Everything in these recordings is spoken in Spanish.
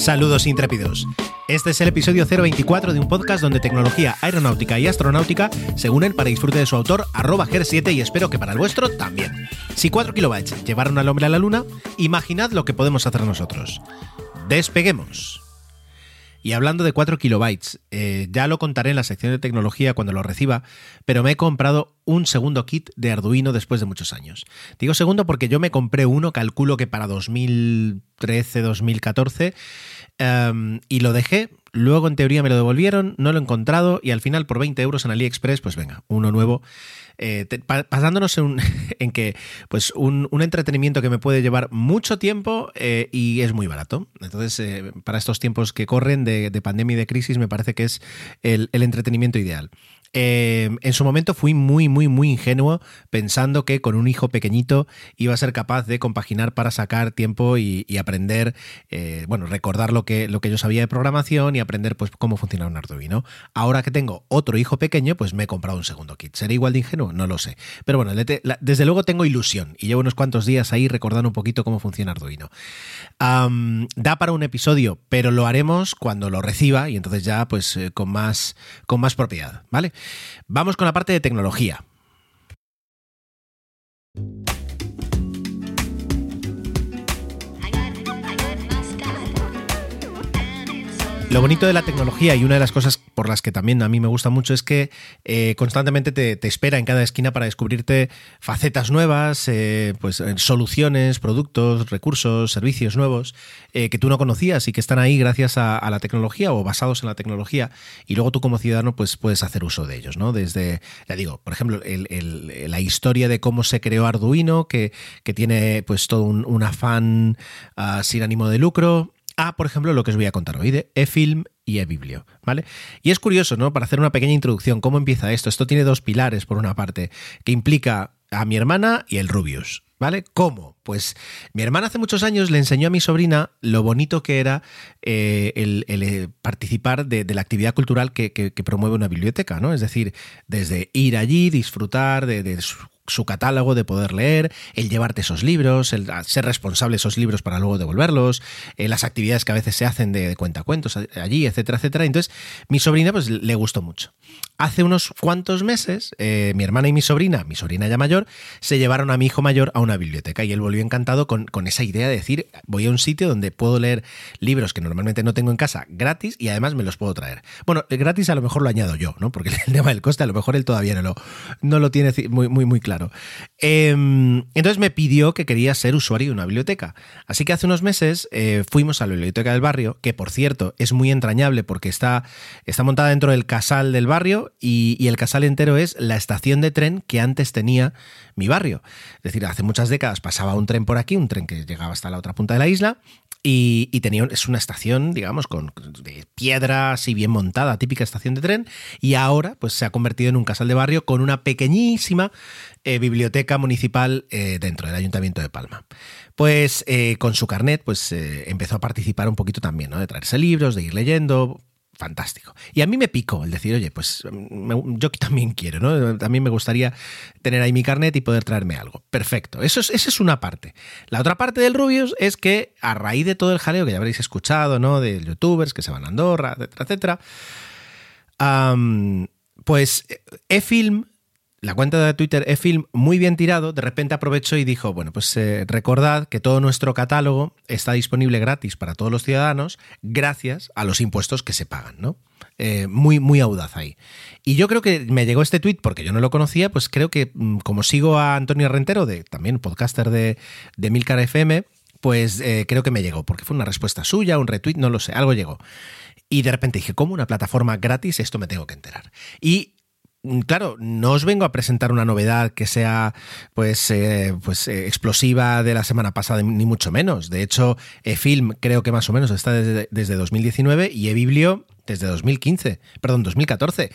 Saludos intrépidos. Este es el episodio 024 de un podcast donde tecnología aeronáutica y astronáutica se unen para disfrute de su autor, arroba GER7, y espero que para el vuestro también. Si 4 kilobytes llevaron al hombre a la luna, imaginad lo que podemos hacer nosotros. Despeguemos. Y hablando de 4 kilobytes, eh, ya lo contaré en la sección de tecnología cuando lo reciba, pero me he comprado un segundo kit de Arduino después de muchos años. Digo segundo porque yo me compré uno, calculo que para 2013-2014, em, y lo dejé. Luego en teoría me lo devolvieron, no lo he encontrado y al final por 20 euros en AliExpress, pues venga, uno nuevo eh, te, pasándonos en, en, que pues un, un, entretenimiento que me puede llevar mucho tiempo eh, y es muy barato. Entonces, eh, para estos tiempos que corren de, de, pandemia y de crisis, me parece que es el, el entretenimiento ideal. Eh, en su momento fui muy, muy, muy ingenuo pensando que con un hijo pequeñito iba a ser capaz de compaginar para sacar tiempo y, y aprender, eh, bueno, recordar lo que, lo que yo sabía de programación y aprender pues cómo funciona un Arduino. Ahora que tengo otro hijo pequeño, pues me he comprado un segundo kit. ¿Seré igual de ingenuo? No lo sé. Pero bueno, desde luego tengo ilusión y llevo unos cuantos días ahí recordando un poquito cómo funciona Arduino. Da para un episodio, pero lo haremos cuando lo reciba y entonces ya pues eh, con, más, con más propiedad, ¿vale? Vamos con la parte de tecnología. Lo bonito de la tecnología y una de las cosas por las que también a mí me gusta mucho es que eh, constantemente te, espera en cada esquina para descubrirte facetas nuevas, eh, pues soluciones, productos, recursos, servicios nuevos eh, que tú no conocías y que están ahí gracias a, la tecnología o basados en la tecnología y luego tú como ciudadano pues puedes hacer uso de ellos, ¿no? Desde, ya digo, por ejemplo, el, la historia de cómo se creó Arduino, que, que tiene pues todo un, afán uh, sin ánimo de lucro, a, por ejemplo, lo que os voy a contar hoy de eFilm y eBiblio, ¿vale? Y es curioso, ¿no? Para hacer una pequeña introducción, ¿cómo empieza esto? Esto tiene dos pilares, por una parte, que implica a mi hermana y el Rubius, ¿vale? ¿Cómo? Pues mi hermana hace muchos años le enseñó a mi sobrina lo bonito que era eh, el, el, participar de, la actividad cultural que, promueve una biblioteca, ¿no? Es decir, desde ir allí, disfrutar de, de su catálogo, de poder leer, el llevarte esos libros, el ser responsable de esos libros para luego devolverlos, eh, las actividades que a veces se hacen de, de cuentacuentos allí, etcétera, etcétera. Entonces, mi sobrina pues le gustó mucho. Hace unos cuantos meses, eh, mi hermana y mi sobrina, mi sobrina ya mayor, se llevaron a mi hijo mayor a una biblioteca y él volvió encantado con, con esa idea de decir, voy a un sitio donde puedo leer libros que normalmente no tengo en casa gratis y además me los puedo traer. Bueno, gratis a lo mejor lo añado yo, ¿no? Porque el tema del coste a lo mejor él todavía no lo, no lo tiene muy, muy, muy claro. Eh, entonces me pidió que quería ser usuario de una biblioteca. Así que hace unos meses eh, fuimos a la biblioteca del barrio, que por cierto es muy entrañable porque está, está montada dentro del casal del barrio y, el casal entero es la estación de tren que antes tenía mi barrio. Es decir, hace muchas décadas pasaba un tren por aquí, un tren que llegaba hasta la otra punta de la isla, y, y, tenía es una estación, digamos, con de piedra así bien montada, típica estación de tren, y ahora pues se ha convertido en un casal de barrio con una pequeñísima eh, biblioteca municipal eh, dentro del Ayuntamiento de Palma. Pues eh, con su carnet pues empezó a participar un poquito también, ¿no? De traerse libros, de ir leyendo, fantástico. Y a mí me picó el decir, oye, pues yo también quiero, ¿no? También me gustaría tener ahí mi carnet y poder traerme algo. Perfecto. Eso es, esa es una parte. La otra parte del Rubius es que a raíz de todo el jaleo que ya habréis escuchado, ¿no? De youtubers que se van a Andorra, etcétera, etcétera. Pues eFilm la cuenta de Twitter eFilm muy bien tirado, de repente aprovechó y dijo, bueno, pues eh, recordad que todo nuestro catálogo está disponible gratis para todos los ciudadanos gracias a los impuestos que se pagan, ¿no? Eh, muy, muy audaz ahí. Y yo creo que me llegó este tweet porque yo no lo conocía, pues creo que mm, como sigo a Antonio Rentero, de, también podcaster de, de Milcar FM, pues eh, creo que me llegó, porque fue una respuesta suya, un retweet, no lo sé, algo llegó. Y de repente dije, ¿cómo una plataforma gratis? Esto me tengo que enterar. Y claro, no os vengo a presentar una novedad que sea pues, eh, pues eh, explosiva de la semana pasada, ni mucho menos. De hecho, eFilm creo que más o menos está desde, desde 2019 y eBiblio desde 2015, perdón, 2014.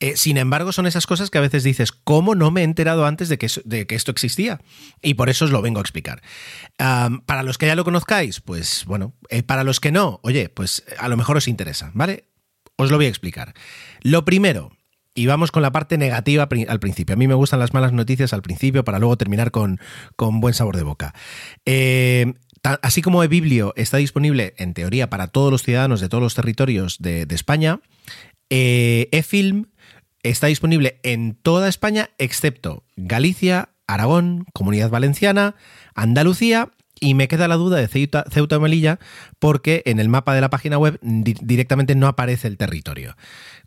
Eh, sin embargo, son esas cosas que a veces dices, ¿cómo no me he enterado antes de que, de que esto existía? Y por eso os lo vengo a explicar. para los que ya lo conozcáis, pues bueno, para los que no, oye, pues a lo mejor os interesa, ¿vale? Os lo voy a explicar. Lo primero, y vamos con la parte negativa al principio. A mí me gustan las malas noticias al principio para luego terminar con, con buen sabor de boca. Eh, así como eBiblio está disponible en teoría para todos los ciudadanos de todos los territorios de, España, eh, eFilm está disponible en toda España excepto Galicia, Aragón, Comunidad Valenciana, Andalucía y me queda la duda de Ceuta, Ceuta y Melilla porque en el mapa de la página web directamente no aparece el territorio.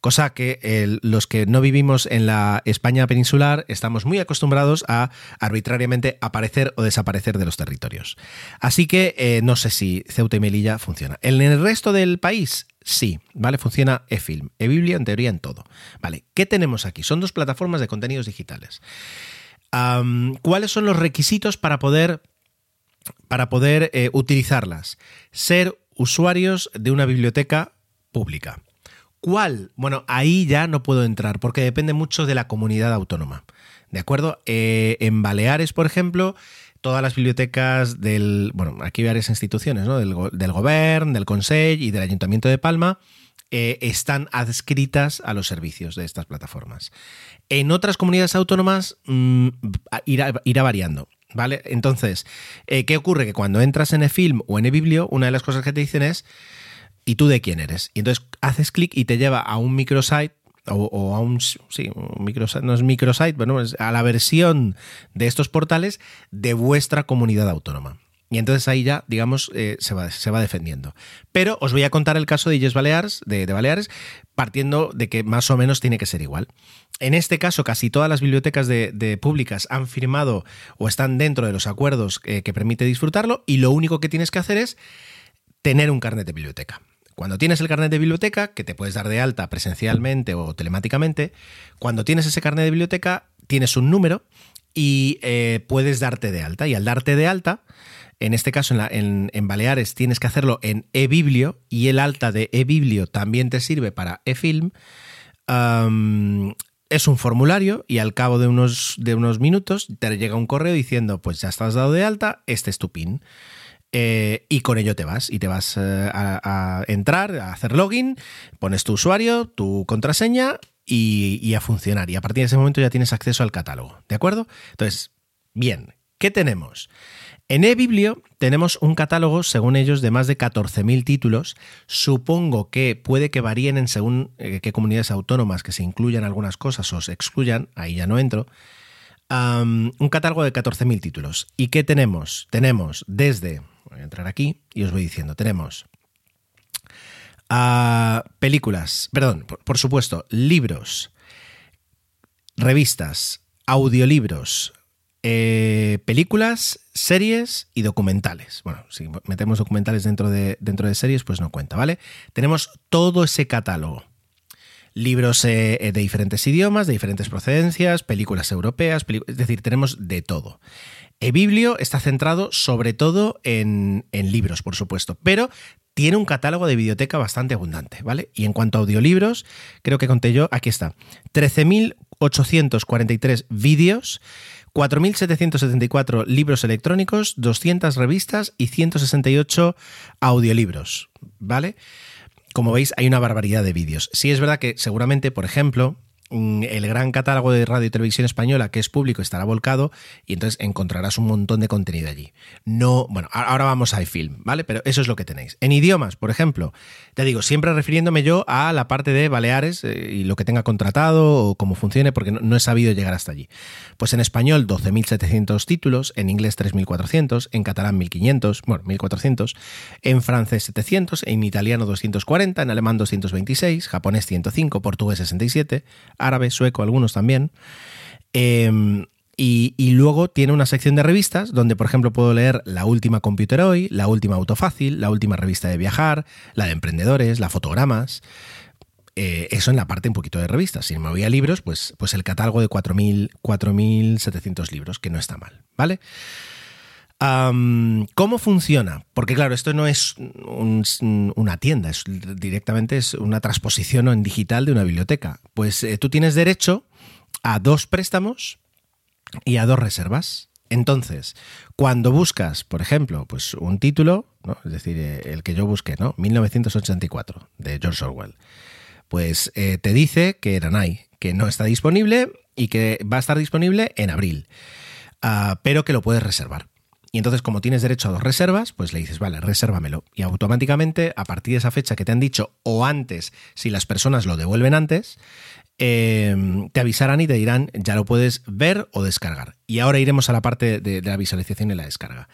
Cosa que los que no vivimos en la España peninsular estamos muy acostumbrados a arbitrariamente aparecer o desaparecer de los territorios. Así que eh, no sé si Ceuta y Melilla funciona. En el resto del país Sí, ¿vale? Funciona eFilm, eBiblia en teoría en todo. Vale, ¿qué tenemos aquí? Son dos plataformas de contenidos digitales. ¿Cuáles son los requisitos para poder para poder eh, utilizarlas. Ser usuarios de una biblioteca pública. ¿Cuál? Bueno, ahí ya no puedo entrar porque depende mucho de la comunidad autónoma. ¿De acuerdo? Eh, en Baleares, por ejemplo, todas las bibliotecas del. Bueno, aquí varias instituciones, ¿no? Del, del Gobierno, del Consejo y del Ayuntamiento de Palma. Eh, están adscritas a los servicios de estas plataformas. En otras comunidades autónomas mm, irá variando. ¿Vale? Entonces, eh, ¿qué ocurre? Que cuando entras en eFilm o en eBiblio, una de las cosas que te dicen es ¿y tú de quién eres? Y entonces haces clic y te lleva a un microsite o, a un, sí, un microsite, no es microsite, bueno, a la versión de estos portales de vuestra comunidad autónoma. Y entonces ahí ya, digamos, eh, se, va, se, va, defendiendo. Pero os voy a contar el caso de Illes Baleares, de, Baleares, partiendo de que más o menos tiene que ser igual. En este caso, casi todas las bibliotecas de, públicas han firmado o están dentro de los acuerdos que, que permite disfrutarlo y lo único que tienes que hacer es tener un carnet de biblioteca. Cuando tienes el carnet de biblioteca, que te puedes dar de alta presencialmente o telemáticamente, cuando tienes ese carnet de biblioteca, tienes un número y eh, puedes darte de alta. Y al darte de alta, en este caso en, Baleares tienes que hacerlo en eBiblio y el alta de eBiblio también te sirve para eFilm. es un formulario y al cabo de unos, minutos te llega un correo diciendo pues ya estás dado de alta, este es tu PIN. Eh, y con ello te vas y te vas eh, a, entrar, a hacer login, pones tu usuario, tu contraseña y, y, a funcionar. Y a partir de ese momento ya tienes acceso al catálogo. ¿De acuerdo? Entonces, bien, ¿qué tenemos? En eBiblio tenemos un catálogo, según ellos, de más de 14.000 títulos. Supongo que puede que varíen en según eh, qué comunidades autónomas que se incluyan algunas cosas o se excluyan, ahí ya no entro. un catálogo de 14.000 títulos. ¿Y qué tenemos? Tenemos desde, voy a entrar aquí y os voy diciendo, tenemos ah, películas, perdón, por supuesto, libros, revistas, audiolibros, eh, películas, series y documentales. Bueno, si metemos documentales dentro de, dentro de series, pues no cuenta, ¿vale? Tenemos todo ese catálogo. Libros eh, eh, de diferentes idiomas, de diferentes procedencias, películas europeas, es decir, tenemos de todo. eBiblio está centrado sobre todo en, en libros, por supuesto, pero tiene un catálogo de biblioteca bastante abundante, ¿vale? Y en cuanto a audiolibros, creo que conté yo, aquí está, 13.843 vídeos, 4.774 libros electrónicos, 200 revistas y 168 audiolibros, ¿vale? Como veis, hay una barbaridad de vídeos. Sí es verdad que seguramente, por ejemplo, el gran catálogo de radio y televisión española que es público estará volcado y entonces encontrarás un montón de contenido allí. No, bueno, ahora vamos a iFilm, ¿vale? Pero eso es lo que tenéis. En idiomas, por ejemplo, te digo, siempre refiriéndome yo a la parte de Baleares eh, y lo que tenga contratado o cómo funcione, porque no, he sabido llegar hasta allí. Pues en español 12.700 títulos, en inglés 3.400, en catalán 1.500, bueno, 1.400, en francés 700, en italiano 240, en alemán 226, japonés 105, portugués 67, árabe, sueco, algunos también. Em, y, luego tiene una sección de revistas donde, por ejemplo, puedo leer la última Computer Hoy, la última Autofácil, la última revista de viajar, la de emprendedores, la fotogramas. Eh, eso en la parte un poquito de revistas. Si me voy a libros, pues, pues el catálogo de 4.700 libros, que no está mal, ¿vale? ¿Cómo funciona? Porque claro, esto no es una tienda, es, directamente es una transposición en digital de una biblioteca. Pues eh, tú tienes derecho a dos préstamos y a dos reservas. Entonces, cuando buscas, por ejemplo, pues un título, es decir, eh, el que yo busqué, ¿no? 1984, de George Orwell, pues eh, te dice que Eranay, que no está disponible y que va a estar disponible en abril, ah, pero que lo puedes reservar. Y entonces, como tienes derecho a dos reservas, pues le dices, vale, resérvamelo. Y automáticamente, a partir de esa fecha que te han dicho, o antes, si las personas lo devuelven antes, em, te avisarán y te dirán, ya lo puedes ver o descargar. Y ahora iremos a la parte de, la visualización y la descarga.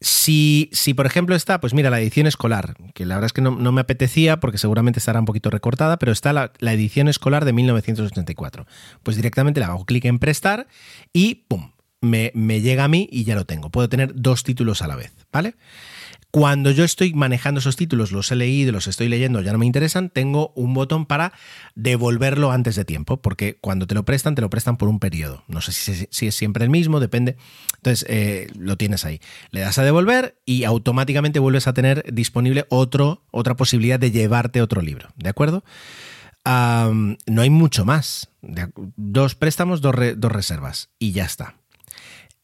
Si, si, por ejemplo, está, pues mira, la edición escolar, que la verdad es que no, me apetecía porque seguramente estará un poquito recortada, pero está la, la, edición escolar de 1984. Pues directamente le hago clic en prestar y ¡pum! Me, llega a mí y ya lo tengo. Puedo tener dos títulos a la vez, ¿vale? Cuando yo estoy manejando esos títulos, los he leído, los estoy leyendo, ya no me interesan, tengo un botón para devolverlo antes de tiempo, porque cuando te lo prestan, te lo prestan por un periodo. No sé si, es siempre el mismo, depende. Entonces, eh, lo tienes ahí. Le das a devolver y automáticamente vuelves a tener disponible otro, otra posibilidad de llevarte otro libro, ¿de acuerdo? no hay mucho más. Dos préstamos, dos reservas y ya está.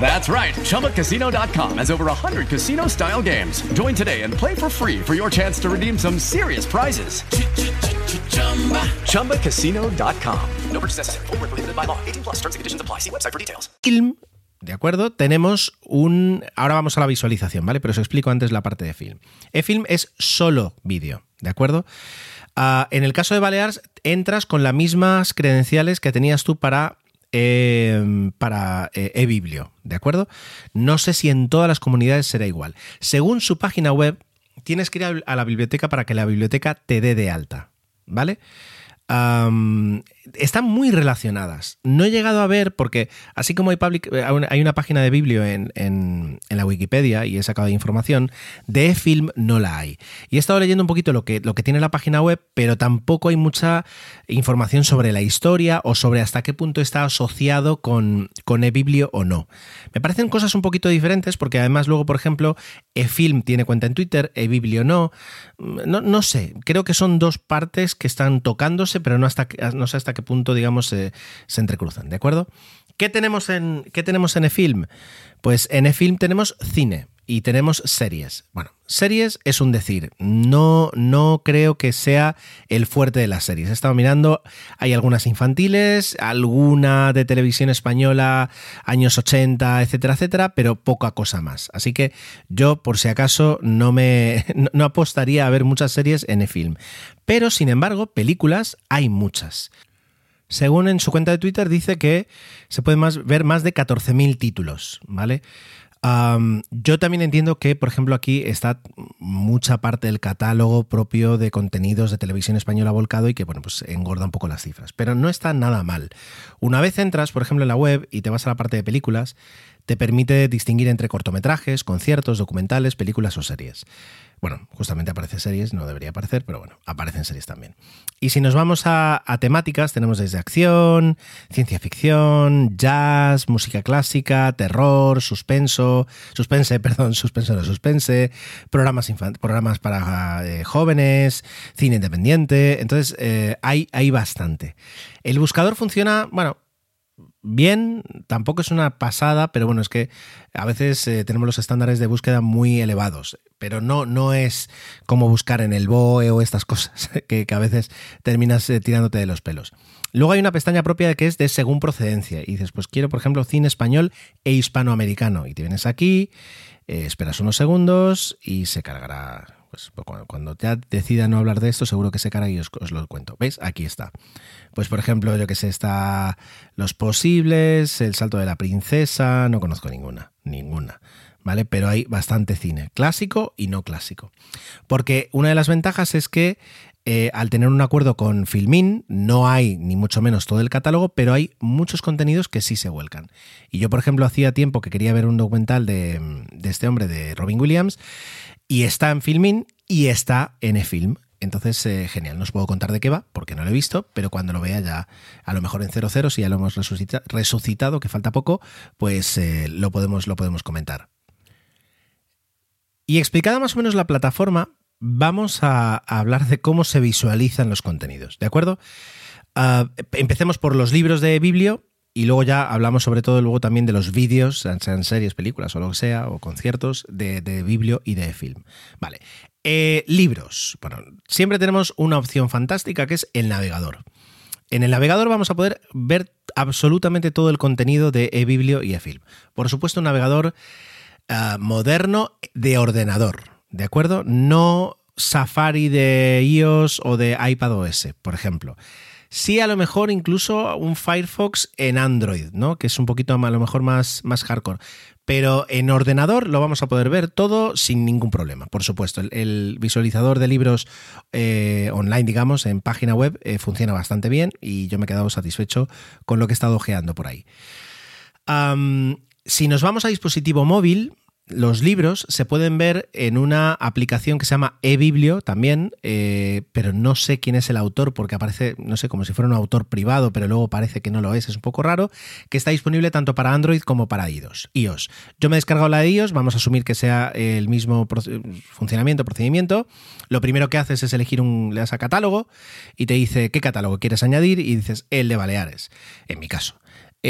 That's right. Has over 100 casino style games. Join today and play for free for your chance to redeem some serious prizes. No purchase necessary. Full prohibited by law. 18 plus conditions apply. See website for details. Film. ¿De acuerdo? Tenemos un. Ahora vamos a la visualización, ¿vale? Pero os explico antes la parte de film. E-film es solo vídeo, ¿de acuerdo? Uh, en el caso de Balears, entras con las mismas credenciales que tenías tú para Em, para eh, eBiblio, ¿de acuerdo? No sé si en todas las comunidades será igual. Según su página web, tienes que ir a la biblioteca para que la biblioteca te dé de alta, ¿vale? Están muy relacionadas. No he llegado a ver, porque así como hay, public, eh, hay una página de biblio en, en, la Wikipedia y he sacado información, de film no la hay. Y he estado leyendo un poquito lo que, lo que tiene la página web, pero tampoco hay mucha información sobre la historia o sobre hasta qué punto está asociado con, con eBiblio o no. Me parecen cosas un poquito diferentes, porque además luego, por ejemplo, eFilm tiene cuenta en Twitter, eBiblio no. no. No sé, creo que son dos partes que están tocándose, pero no, hasta, no sé hasta qué punto, digamos, se, entrecruzan, ¿de acuerdo? ¿Qué tenemos en, qué tenemos en eFilm? Pues en eFilm tenemos cine y tenemos series. Bueno, series es un decir. No, no creo que sea el fuerte de las series. He estado mirando, hay algunas infantiles, alguna de televisión española, años 80, etcétera, etcétera, pero poca cosa más. Así que yo, por si acaso, no me no apostaría a ver muchas series en eFilm. Pero, sin embargo, películas hay muchas. Según en su cuenta de Twitter dice que se pueden ver más de 14.000 títulos, ¿vale? yo también entiendo que, por ejemplo, aquí está mucha parte del catálogo propio de contenidos de televisión española volcado y que, bueno, pues engorda un poco las cifras. Pero no está nada mal. Una vez entras, por ejemplo, en la web y te vas a la parte de películas, te permite distinguir entre cortometrajes, conciertos, documentales, películas o series. Bueno, justamente aparece series, no debería aparecer, pero bueno, aparecen series también. Y si nos vamos a, temáticas, tenemos desde acción, ciencia ficción, jazz, música clásica, terror, suspenso, suspense, perdón, suspenso no suspense, programas, programas para eh, jóvenes, cine independiente. Entonces, eh, hay, hay bastante. El buscador funciona, bueno, bien, tampoco es una pasada, pero bueno, es que a veces eh, tenemos los estándares de búsqueda muy elevados, pero no, no es como buscar en el BOE o estas cosas, que, que a veces terminas eh, tirándote de los pelos. Luego hay una pestaña propia que es de según procedencia, y dices, pues quiero, por ejemplo, cine español e hispanoamericano, y te vienes aquí, eh, esperas unos segundos y se cargará pues cuando, cuando ya decida no hablar de esto, seguro que se carga y os, os lo cuento. ¿Veis? Aquí está. Pues por ejemplo, yo que sé, está Los Posibles, El Salto de la Princesa, no conozco ninguna, ninguna. ¿Vale? Pero hay bastante cine, clásico y no clásico. Porque una de las ventajas es que eh, al tener un acuerdo con Filmin, no hay ni mucho menos todo el catálogo, pero hay muchos contenidos que sí se vuelcan. Y yo, por ejemplo, hacía tiempo que quería ver un documental de, de este hombre, de Robin Williams, y está en Filmin y está en eFilm. Entonces, eh, genial, no os puedo contar de qué va, porque no lo he visto, pero cuando lo vea ya, a lo mejor en 00, si ya lo hemos resucita- resucitado, que falta poco, pues eh, lo, podemos, lo podemos comentar. Y explicada más o menos la plataforma, vamos a, a hablar de cómo se visualizan los contenidos, ¿de acuerdo? Ah, empecemos por los libros de Biblio y luego ya hablamos sobre todo luego también de los vídeos, sean, series, películas o lo que sea, o conciertos de, de Biblio y de film. Vale. Eh, libros. Bueno, siempre tenemos una opción fantástica que es el navegador. En el navegador vamos a poder ver absolutamente todo el contenido de eBiblio y eFilm. Por supuesto, un navegador ah, moderno de ordenador, ¿de acuerdo? No Safari de iOS o de iPadOS, por ejemplo. Sí, a lo mejor incluso un Firefox en Android, ¿no? Que es un poquito a lo mejor más, más hardcore. Pero en ordenador lo vamos a poder ver todo sin ningún problema. Por supuesto, el, visualizador de libros eh, online, digamos, en página web, eh, funciona bastante bien y yo me he quedado satisfecho con lo que he estado ojeando por ahí. Si nos vamos a dispositivo móvil, los libros se pueden ver en una aplicación que se llama eBiblio también, eh, pero no sé quién es el autor porque aparece, no sé, como si fuera un autor privado, pero luego parece que no lo es, es un poco raro, que está disponible tanto para Android como para iOS. iOS. Yo me he descargado la de iOS, vamos a asumir que sea el mismo funcionamiento, procedimiento. Lo primero que haces es elegir un, le das a catálogo y te dice qué catálogo quieres añadir y dices el de Baleares, en mi caso.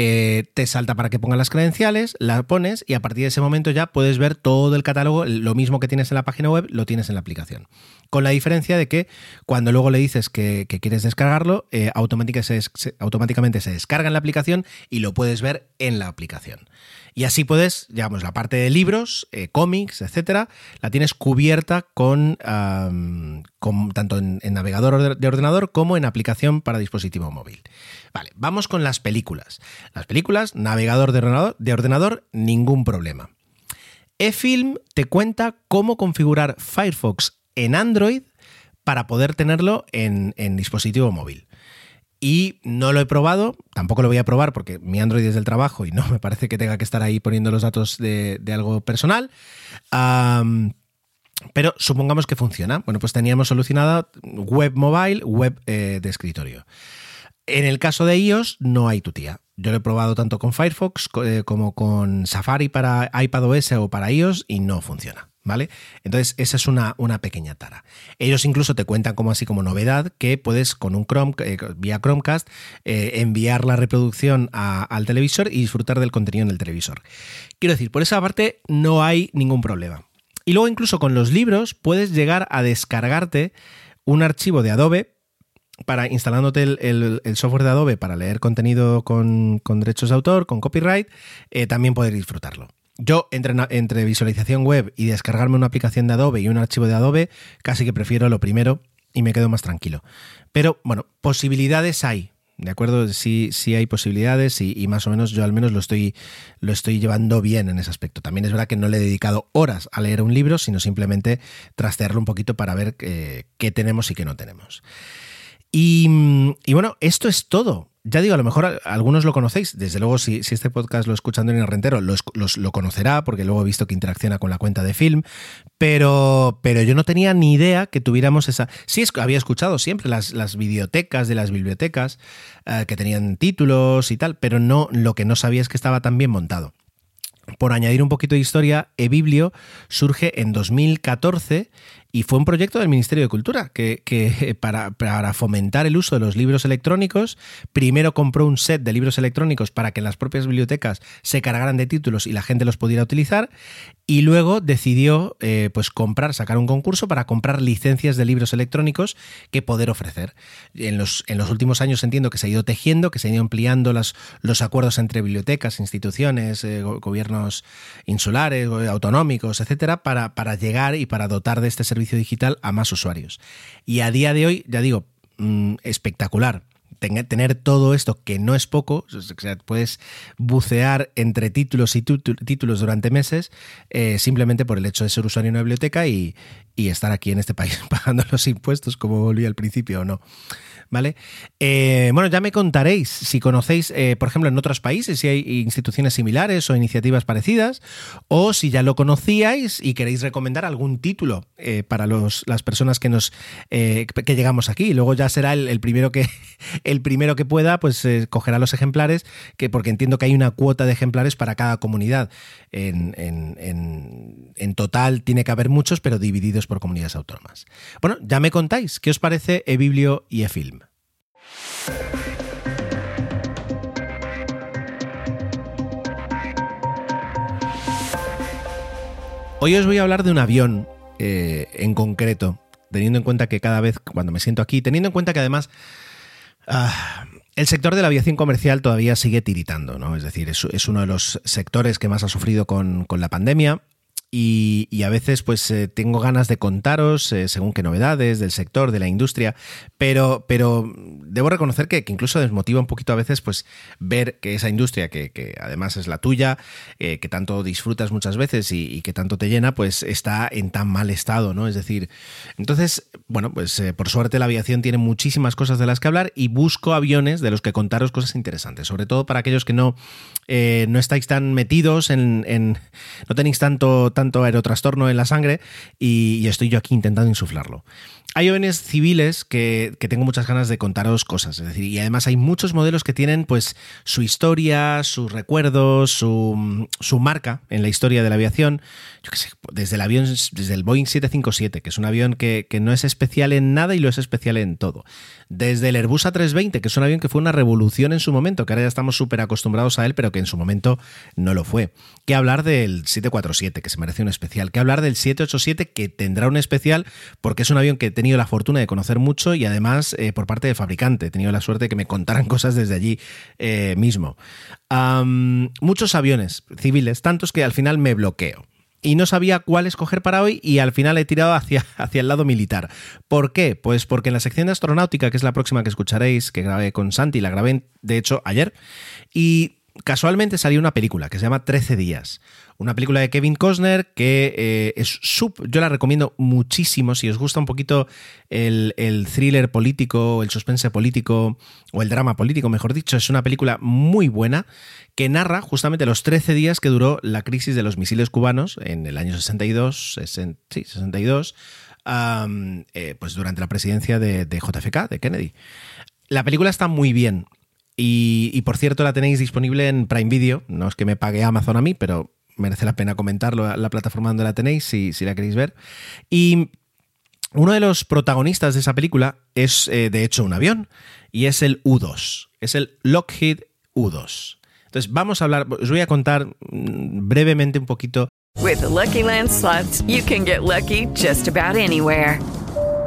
Eh, te salta para que pongas las credenciales, la pones y a partir de ese momento ya puedes ver todo el catálogo, lo mismo que tienes en la página web, lo tienes en la aplicación. Con la diferencia de que cuando luego le dices que, quieres descargarlo, eh, automáticamente se descarga en la aplicación y lo puedes ver en la aplicación. Y así puedes, digamos, la parte de libros, eh, cómics, etcétera, la tienes cubierta con- tanto en, en navegador de ordenador como en aplicación para dispositivo móvil. Vale, vamos con las películas. Las películas, navegador de ordenador, de ordenador ningún problema. eFilm te cuenta cómo configurar Firefox en Android para poder tenerlo en, dispositivo móvil. Y no lo he probado, tampoco lo voy a probar porque mi Android es del trabajo y no me parece que tenga que estar ahí poniendo los datos de, algo personal. Pero supongamos que funciona. Bueno, pues teníamos solucionada web mobile, web eh, de escritorio. En el caso de iOS no hay tutía. Yo lo he probado tanto con Firefox eh, como con Safari para iPadOS o para iOS y no funciona. ¿Vale? Entonces, esa es una, una pequeña tara. Ellos incluso te cuentan como así como novedad que puedes con un Chrome, eh, vía Chromecast, eh, enviar la reproducción al televisor y disfrutar del contenido en el televisor. Quiero decir, por esa parte no hay ningún problema. Y luego incluso con los libros puedes llegar a descargarte un archivo de Adobe para instalándote el, software de Adobe para leer contenido con, derechos de autor, con copyright, eh, también poder disfrutarlo. Yo, entre, visualización web y descargarme una aplicación de Adobe y un archivo de Adobe, casi que prefiero lo primero y me quedo más tranquilo. Pero bueno, posibilidades hay. ¿De acuerdo? Sí, sí hay posibilidades y, y más o menos yo al menos lo estoy, lo estoy llevando bien en ese aspecto. También es verdad que no le he dedicado horas a leer un libro, sino simplemente trastearlo un poquito para ver eh, qué tenemos y qué no tenemos. Y, bueno, esto es todo. Ya digo, a lo mejor algunos lo conocéis. Desde luego, si, si este podcast lo escuchando en el rentero, lo, lo conocerá, porque luego he visto que interacciona con la cuenta de film. Pero, pero yo no tenía ni idea que tuviéramos esa. Sí, es, había escuchado siempre las, las bibliotecas de las bibliotecas eh, que tenían títulos y tal, pero no, lo que no sabía es que estaba tan bien montado. Por añadir un poquito de historia, eBiblio surge en 2014 Y fue un proyecto del Ministerio de Cultura que, para, para, fomentar el uso de los libros electrónicos, primero compró un set de libros electrónicos para que en las propias bibliotecas se cargaran de títulos y la gente los pudiera utilizar. Y luego decidió eh, pues comprar, sacar un concurso para comprar licencias de libros electrónicos que poder ofrecer. En los, en los últimos años entiendo que se ha ido tejiendo, que se han ido ampliando las, los acuerdos entre bibliotecas, instituciones, eh, gobiernos insulares, autonómicos, etcétera, para, para llegar y para dotar de este servicio digital a más usuarios. Y a día de hoy, ya digo, mm, espectacular tener todo esto, que no es poco, o sea, puedes bucear entre títulos y títulos durante meses, eh, simplemente por el hecho de ser usuario en una biblioteca y, y, estar aquí en este país pagando los impuestos, como volví al principio o no. ¿Vale? Eh, bueno, ya me contaréis si conocéis, eh, por ejemplo, en otros países, si hay instituciones similares o iniciativas parecidas, o si ya lo conocíais y queréis recomendar algún título eh, para los, las personas que nos que llegamos aquí. Luego ya será el, primero que el primero que pueda, pues cogerá los ejemplares, que porque entiendo que hay una cuota de ejemplares para cada comunidad. En, en, en total tiene que haber muchos, pero divididos por comunidades autónomas. Bueno, ya me contáis, ¿qué os parece eBiblio y eFilm? Hoy os voy a hablar de un avión eh, en concreto, teniendo en cuenta que cada vez cuando me siento aquí, teniendo en cuenta que además ah, el sector de la aviación comercial todavía sigue tiritando, ¿no? Es decir, es, uno de los sectores que más ha sufrido con, con la pandemia. Y, a veces pues eh, tengo ganas de contaros eh, según qué novedades del sector, de la industria, pero, pero debo reconocer que, incluso desmotiva un poquito a veces pues ver que esa industria, que, además es la tuya, eh, que tanto disfrutas muchas veces y, que tanto te llena, pues está en tan mal estado, ¿no? Es decir, entonces, bueno, pues por suerte la aviación tiene muchísimas cosas de las que hablar y busco aviones de los que contaros cosas interesantes, sobre todo para aquellos que no, no estáis tan metidos en, en no tenéis tanto tanto aerotrastorno en la sangre y, estoy yo aquí intentando insuflarlo. Hay aviones civiles que, tengo muchas ganas de contaros cosas, es decir, y además hay muchos modelos que tienen pues su historia, sus recuerdos, su, marca en la historia de la aviación. Yo qué sé, desde el avión, desde el Boeing 757, que es un avión que, que no es especial en nada y lo es especial en todo desde el Airbus A320, que es un avión que fue una revolución en su momento, que ahora ya estamos súper acostumbrados a él, pero que en su momento no lo fue. Que hablar del 747, que se merece un especial. Que hablar del 787, que tendrá un especial porque es un avión que he tenido la fortuna de conocer mucho y además eh, por parte del fabricante. He tenido la suerte de que me contaran cosas desde allí eh, mismo. muchos aviones civiles, tantos que al final me bloqueo y no sabía cuál escoger para hoy y al final he tirado hacia, hacia el lado militar. ¿Por qué? Pues porque en la sección de astronáutica, que es la próxima que escucharéis, que grabé con Santi, la grabé de hecho ayer, y casualmente salió una película que se llama 13 días. Una película de Kevin Costner que eh, es sub, yo la recomiendo muchísimo si os gusta un poquito el, el, thriller político, el suspense político o el drama político, mejor dicho. Es una película muy buena que narra justamente los 13 días que duró la crisis de los misiles cubanos en el año 62, sí, 62, eh, pues durante la presidencia de, de JFK, de Kennedy. La película está muy bien. Y, por cierto, la tenéis disponible en Prime Video. No es que me pague Amazon a mí, pero merece la pena comentarlo la plataforma donde la tenéis, si, si la queréis ver. Y uno de los protagonistas de esa película es, eh, de hecho, un avión. Y es el U-2. Es el Lockheed U-2. Entonces, vamos a hablar, os voy a contar mm, brevemente un poquito. With Lucky Land you can get lucky just about anywhere.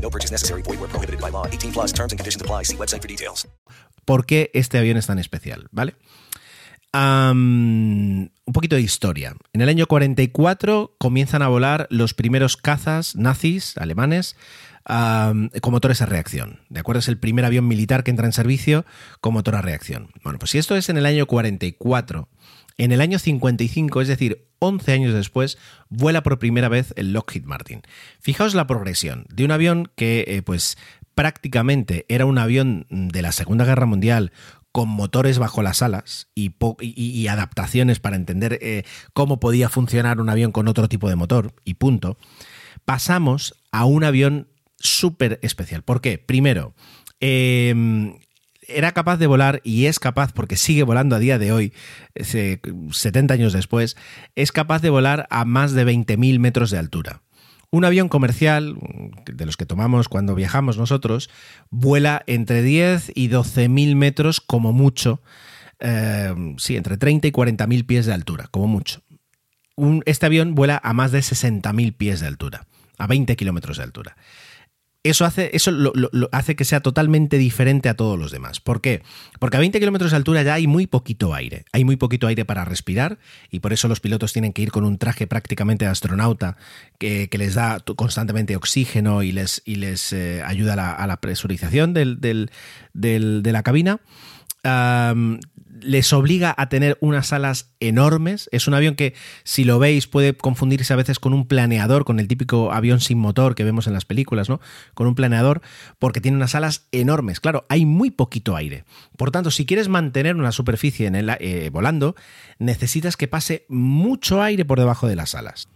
No purchase necessary. Void where prohibited by law. 18 plus terms and conditions apply. See website for details. ¿Por qué este avión es tan especial? ¿Vale? Un poquito de historia. En el año 44 comienzan a volar los primeros cazas nazis alemanes con motores a reacción. ¿De acuerdo? Es el primer avión militar que entra en servicio con motor a reacción. Bueno, pues si esto es en el año 44, en el año 55, es decir, 11 años después, vuela por primera vez el Lockheed Martin. Fijaos la progresión de un avión que, eh, pues, prácticamente era un avión de la Segunda Guerra Mundial con motores bajo las alas y, adaptaciones para entender eh, cómo podía funcionar un avión con otro tipo de motor, y punto, pasamos a un avión súper especial. ¿Por qué? Primero, eh, era capaz de volar y es capaz, porque sigue volando a día de hoy, ese- 70 años después, es capaz de volar a más de 20.000 metros de altura. Un avión comercial, de los que tomamos cuando viajamos nosotros, vuela entre 10 y 12.000 metros como mucho. eh, sí, entre 30 y 40.000 pies de altura, como mucho. Un- este avión vuela a más de 60.000 pies de altura, a 20 kilómetros de altura. Eso hace, eso lo, hace que sea totalmente diferente a todos los demás. ¿Por qué? Porque a 20 kilómetros de altura ya hay muy poquito aire. Hay muy poquito aire para respirar y por eso los pilotos tienen que ir con un traje prácticamente de astronauta que, que les da constantemente oxígeno y les, y les eh, ayuda a la, presurización del- del- del- de la cabina. Les obliga a tener unas alas enormes. Es un avión que, si lo veis, puede confundirse a veces con un planeador, con el típico avión sin motor que vemos en las películas, ¿no? Con un planeador, porque tiene unas alas enormes. Claro, hay muy poquito aire. Por tanto, si quieres mantener una superficie en el, eh, volando, necesitas que pase mucho aire por debajo de las alas.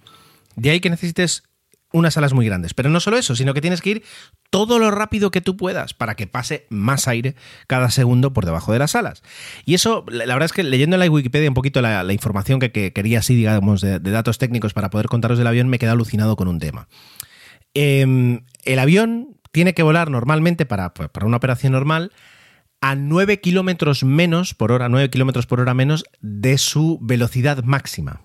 De ahí que necesites unas alas muy grandes. Pero no solo eso, sino que tienes que ir todo lo rápido que tú puedas para que pase más aire cada segundo por debajo de las alas. Y eso, la verdad es que leyendo en la Wikipedia un poquito la, información que, que quería así, digamos, de, de datos técnicos para poder contaros del avión, me quedé alucinado con un tema. Em, el avión tiene que volar normalmente para, pues, para una operación normal a 9 kilómetros menos por hora, 9 kilómetros por hora menos de su velocidad máxima.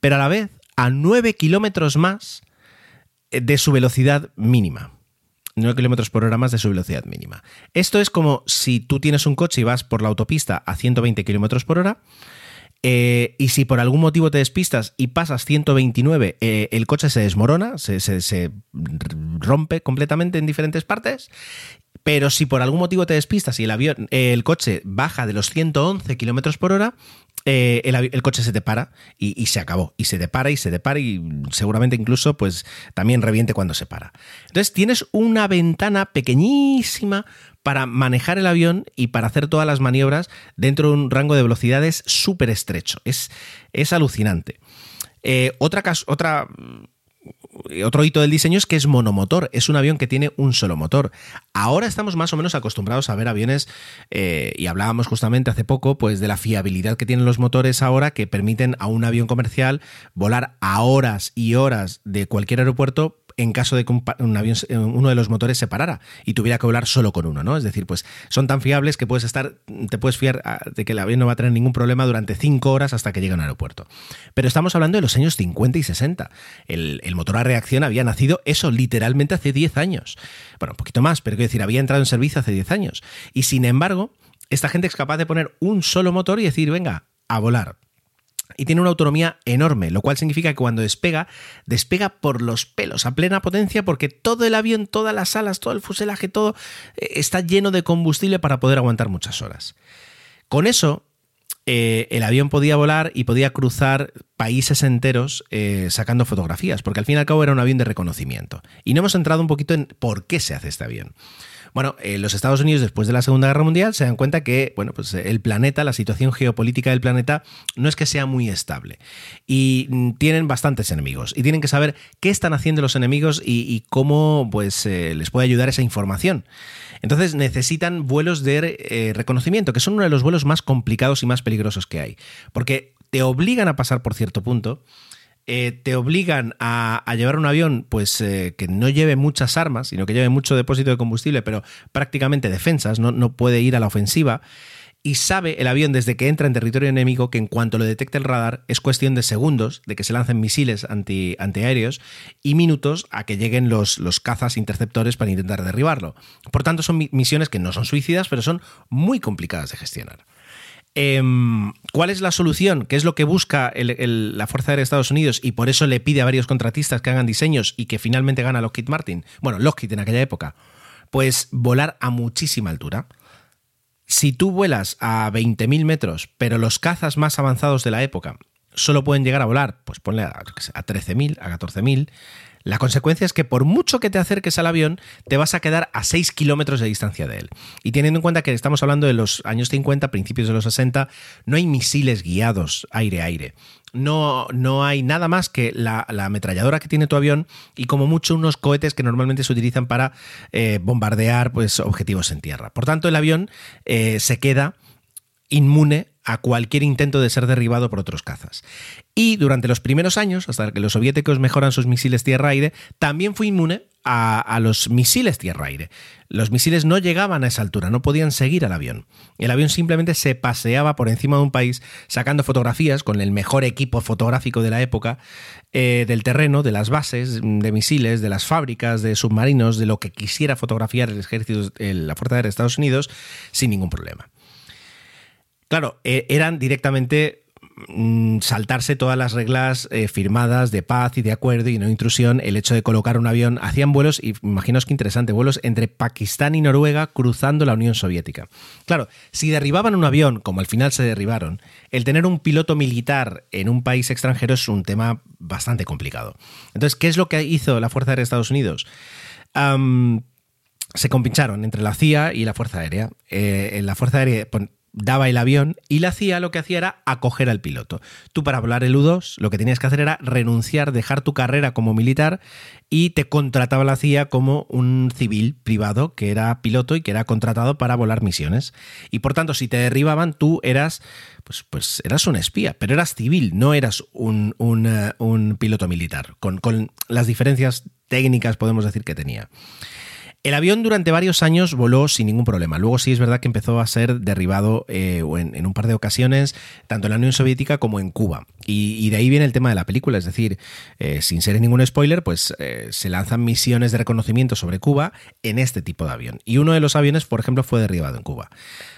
Pero a la vez a 9 kilómetros más de su velocidad mínima. 9 kilómetros por hora más de su velocidad mínima. Esto es como si tú tienes un coche y vas por la autopista a 120 kilómetros por hora. eh, y si por algún motivo te despistas y pasas 129, eh, el coche se desmorona, se, rompe completamente en diferentes partes. Pero si por algún motivo te despistas y el avión, el coche baja de los 111 kilómetros por hora, eh, el, coche se te para y, se acabó. Y se te para y se te para y seguramente incluso pues también reviente cuando se para. Entonces tienes una ventana pequeñísima para manejar el avión y para hacer todas las maniobras dentro de un rango de velocidades súper estrecho. Es, es alucinante. Eh, otra, otra otro hito del diseño es que es monomotor, es un avión que tiene un solo motor. Ahora estamos más o menos acostumbrados a ver aviones, eh, y hablábamos justamente hace poco, pues de la fiabilidad que tienen los motores ahora que permiten a un avión comercial volar a horas y horas de cualquier aeropuerto en caso de que un, avión, se- uno de los motores se parara y tuviera que volar solo con uno, ¿no? Es decir, pues son tan fiables que puedes estar, te puedes fiar ah, de que el avión no va a tener ningún problema durante cinco horas hasta que llegue a un aeropuerto. Pero estamos hablando de los años 50 y 60. El, el motor a reacción había nacido eso literalmente hace 10 años. Bueno, un poquito más, pero quiero decir, había entrado en servicio hace 10 años. Y sin embargo, esta gente es capaz de poner un solo motor y decir, venga, a volar y tiene una autonomía enorme, lo cual significa que cuando despega, despega por los pelos a plena potencia porque todo el avión, todas las alas, todo el fuselaje, todo eh, está lleno de combustible para poder aguantar muchas horas. Con eso, eh, el avión podía volar y podía cruzar países enteros eh, sacando fotografías, porque al fin y al cabo era un avión de reconocimiento. Y no hemos entrado un poquito en por qué se hace este avión. Bueno, eh, los Estados Unidos después de la Segunda Guerra Mundial se dan cuenta que, bueno, pues el planeta, la situación geopolítica del planeta no es que sea muy estable. Y mm, tienen bastantes enemigos. Y tienen que saber qué están haciendo los enemigos y, cómo, pues, eh, les puede ayudar esa información. Entonces necesitan vuelos de eh, reconocimiento, que son uno de los vuelos más complicados y más peligrosos que hay, porque te obligan a pasar por cierto punto eh, te obligan a, llevar un avión pues eh, que no lleve muchas armas, sino que lleve mucho depósito de combustible, pero prácticamente defensas, no, puede ir a la ofensiva. Y sabe el avión desde que entra en territorio enemigo que en cuanto lo detecte el radar es cuestión de segundos de que se lancen misiles anti, antiaéreos y minutos a que lleguen los, cazas interceptores para intentar derribarlo. Por tanto, son mi- misiones que no son suicidas, pero son muy complicadas de gestionar. Em, ¿Cuál es la solución? ¿Qué es lo que busca la Fuerza Aérea de Estados Unidos y por eso le pide a varios contratistas que hagan diseños y que finalmente gana Lockheed Martin? Bueno, Lockheed en aquella época. Pues volar a muchísima altura. Si tú vuelas a 20.000 metros, pero los cazas más avanzados de la época solo pueden llegar a volar, pues ponle a, a 13.000, a 14.000, la consecuencia es que por mucho que te acerques al avión, te vas a quedar a 6 kilómetros de distancia de él. Y teniendo en cuenta que estamos hablando de los años 50, principios de los 60, no hay misiles guiados aire-aire. No, no hay nada más que la, la ametralladora que tiene tu avión y como mucho unos cohetes que normalmente se utilizan para eh, bombardear pues, objetivos en tierra. Por tanto, el avión eh, se queda inmune a cualquier intento de ser derribado por otros cazas. Y durante los primeros años, hasta que los soviéticos mejoran sus misiles tierra-aire, también fue inmune a, los misiles tierra-aire. Los misiles no llegaban a esa altura, no podían seguir al avión. El avión simplemente se paseaba por encima de un país sacando fotografías con el mejor equipo fotográfico de la época eh, del terreno, de las bases de misiles, de las fábricas, de submarinos, de lo que quisiera fotografiar el ejército, la Fuerza Aérea de Estados Unidos, sin ningún problema. Claro, eh, eran directamente mm, saltarse todas las reglas eh, firmadas de paz y de acuerdo y no intrusión, el hecho de colocar un avión, hacían vuelos, y imaginaos qué interesante, vuelos entre Pakistán y Noruega cruzando la Unión Soviética. Claro, si derribaban un avión, como al final se derribaron, el tener un piloto militar en un país extranjero es un tema bastante complicado. Entonces, ¿qué es lo que hizo la Fuerza Aérea de Estados Unidos? Se compincharon entre la CIA y la Fuerza Aérea. Eh, la Fuerza Aérea daba el avión y la CIA lo que hacía era acoger al piloto. Tú para volar el U-2 lo que tenías que hacer era renunciar, dejar tu carrera como militar y te contrataba la CIA como un civil privado que era piloto y que era contratado para volar misiones. Y por tanto, si te derribaban, tú eras, pues, pues eras un espía, pero eras civil, no eras un, un, eh, un piloto militar, con, con las diferencias técnicas podemos decir que tenía. El avión durante varios años voló sin ningún problema. Luego sí es verdad que empezó a ser derribado eh, en, un par de ocasiones, tanto en la Unión Soviética como en Cuba. Y, de ahí viene el tema de la película, es decir, eh, sin ser ningún spoiler, pues eh, se lanzan misiones de reconocimiento sobre Cuba en este tipo de avión. Y uno de los aviones, por ejemplo, fue derribado en Cuba.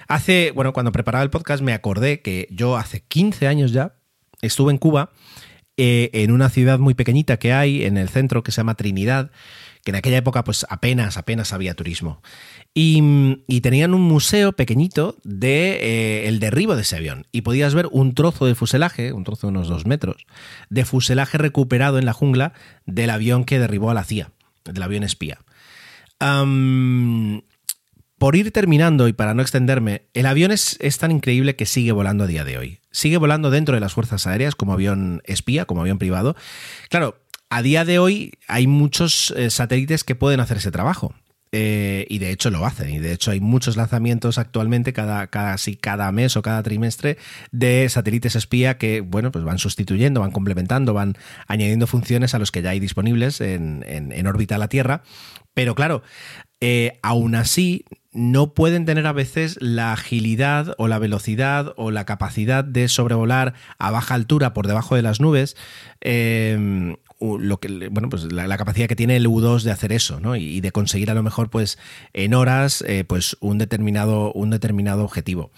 Hace, bueno, cuando preparaba el podcast me acordé que yo hace 15 años ya estuve en Cuba, en una ciudad muy pequeñita que hay en el centro que se llama Trinidad, que en aquella época pues apenas, apenas había turismo. Y, y tenían un museo pequeñito de eh, el derribo de ese avión. Y podías ver un trozo de fuselaje, un trozo de unos dos metros, de fuselaje recuperado en la jungla del avión que derribó a la CIA, del avión espía. Por ir terminando y para no extenderme, el avión es, es tan increíble que sigue volando a día de hoy. Sigue volando dentro de las fuerzas aéreas como avión espía, como avión privado. Claro, a día de hoy hay muchos eh, satélites que pueden hacer ese trabajo. Eh, y de hecho lo hacen. Y de hecho hay muchos lanzamientos actualmente, cada, casi cada mes o cada trimestre, de satélites espía que, bueno, pues van sustituyendo, van complementando, van añadiendo funciones a los que ya hay disponibles en, en- en órbita a la Tierra. Pero claro, eh, aún así no pueden tener a veces la agilidad o la velocidad o la capacidad de sobrevolar a baja altura por debajo de las nubes. eh, lo que, bueno, pues la, capacidad que tiene el U2 de hacer eso, ¿no? Y, y de conseguir a lo mejor, pues, en horas, eh, pues, un determinado, un determinado objetivo.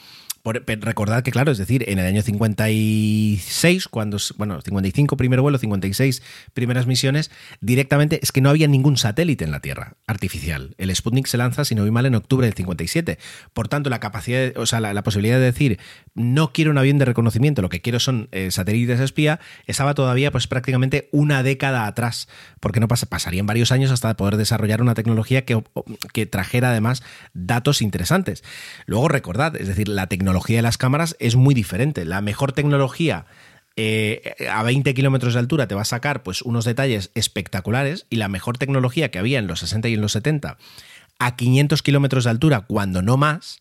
Recordad que, claro, es decir, en el año 56, cuando, bueno, 55 primer vuelo, 56 primeras misiones, directamente es que no había ningún satélite en la Tierra artificial. El Sputnik se lanza, si no voy mal, en octubre del 57. Por tanto, la capacidad, o sea, la, la posibilidad de decir, no quiero un avión de reconocimiento, lo que quiero son eh, satélites espía, estaba todavía, pues, prácticamente una década atrás, porque no pasa, pasarían varios años hasta poder desarrollar una tecnología que, que trajera además datos interesantes. Luego recordad, es decir, la tecnología de las cámaras es muy diferente. La mejor tecnología eh, a 20 kilómetros de altura te va a sacar pues, unos detalles espectaculares y la mejor tecnología que había en los 60 y en los 70 a 500 kilómetros de altura, cuando no más,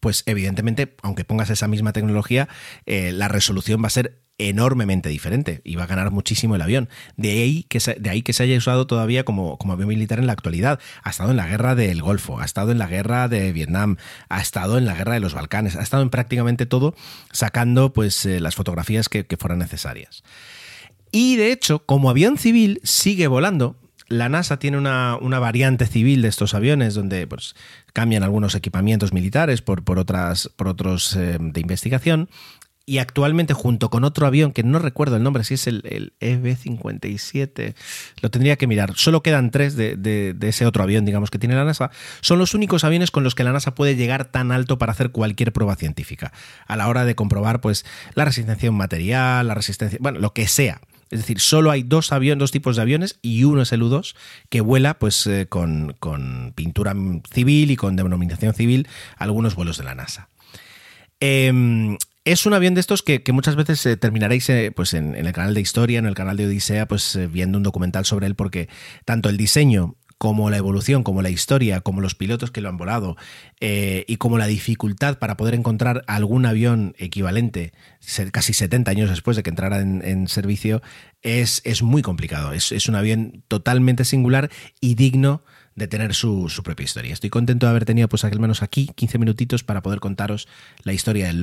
pues evidentemente, aunque pongas esa misma tecnología, eh, la resolución va a ser enormemente diferente y va a ganar muchísimo el avión. De ahí que se, de ahí que se haya usado todavía como, como avión militar en la actualidad. Ha estado en la guerra del Golfo, ha estado en la guerra de Vietnam, ha estado en la guerra de los Balcanes, ha estado en prácticamente todo, sacando pues eh, las fotografías que, fueran necesarias. Y de hecho, como avión civil sigue volando, la NASA tiene una, una, variante civil de estos aviones donde pues, cambian algunos equipamientos militares por, por, otras, por otros eh, de investigación. Y actualmente, junto con otro avión que no recuerdo el nombre, si es el, el EB-57, lo tendría que mirar. Solo quedan tres de, de, ese otro avión, digamos, que tiene la NASA. Son los únicos aviones con los que la NASA puede llegar tan alto para hacer cualquier prueba científica. A la hora de comprobar, pues, la resistencia material, la resistencia, bueno, lo que sea. Es decir, solo hay dos aviones, dos tipos de aviones y uno es el U-2 que vuela pues eh, con, con, pintura civil y con denominación civil algunos vuelos de la NASA. Eh, es un avión de estos que, muchas veces eh, terminaréis eh, pues en, el canal de Historia, en el canal de Odisea, pues eh, viendo un documental sobre él porque tanto el diseño como la evolución, como la historia, como los pilotos que lo han volado y como la dificultad para poder encontrar algún avión equivalente casi 70 años después de que entrara en, en servicio es, es, muy complicado. Es, es, un avión totalmente singular y digno de tener su, su, propia historia. Estoy contento de haber tenido pues al menos aquí 15 minutitos para poder contaros la historia del...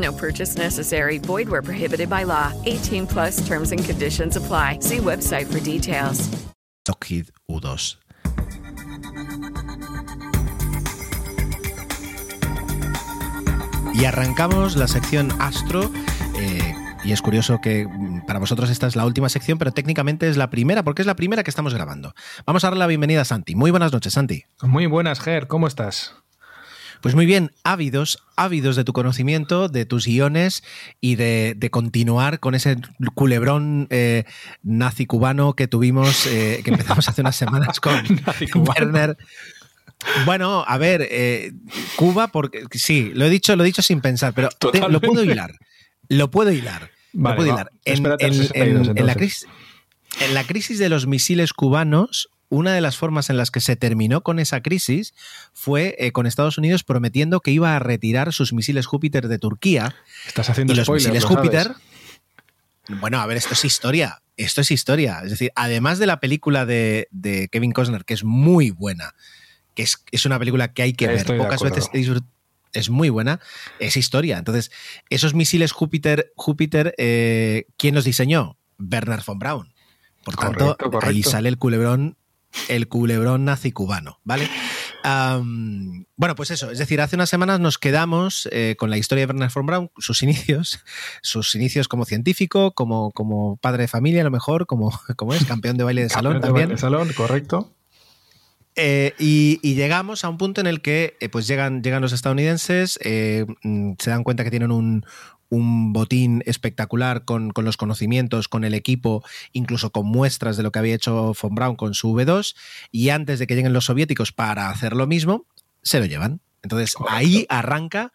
No purchase necessary. Void where prohibited by law. 18 plus terms and conditions apply. See website for details. Lockheed U2. Y arrancamos la sección Astro. Eh, y es curioso que para vosotros esta es la última sección, pero técnicamente es la primera, porque es la primera que estamos grabando. Vamos a darle la bienvenida a Santi. Muy buenas noches, Santi. Muy buenas, Ger. ¿Cómo estás? Pues muy bien, ávidos, ávidos de tu conocimiento, de tus guiones y de, de continuar con ese culebrón eh, nazi cubano que tuvimos, eh, que empezamos hace unas semanas con Werner. Bueno, a ver, eh, Cuba, porque sí, lo he dicho, lo he dicho sin pensar, pero te, lo puedo hilar. Lo puedo hilar. Vale, lo puedo hilar. En, en, en, en, la crisis, en la crisis de los misiles cubanos, una de las formas en las que se terminó con esa crisis fue eh, con Estados Unidos prometiendo que iba a retirar sus misiles Júpiter de Turquía. Estás haciendo y los misiles ¿lo Júpiter. sabes? Bueno, a ver, esto es historia. Esto es historia. Es decir, además de la película de, de Kevin Costner, que es muy buena, que es, es una película que hay que Estoy ver pocas veces es muy buena, es historia. Entonces, esos misiles Júpiter, Júpiter eh, ¿quién los diseñó? Werner von Braun. Por tanto, correcto. ahí sale el culebrón, el culebrón nazi cubano, ¿vale? Bueno, pues eso, es decir, hace unas semanas nos quedamos eh, con la historia de Werner von Braun, sus inicios, sus inicios como científico, como, como padre de familia, a lo mejor, como, como es, campeón de baile de salón Campeón de también. baile de salón, correcto. Eh, y, y llegamos a un punto en el que eh, pues llegan, llegan los estadounidenses, eh, mm, se dan cuenta que tienen un, un botín espectacular con, con, los conocimientos, con el equipo, incluso con muestras de lo que había hecho Von Braun con su V2, y antes de que lleguen los soviéticos para hacer lo mismo, se lo llevan. Entonces Correcto. ahí arranca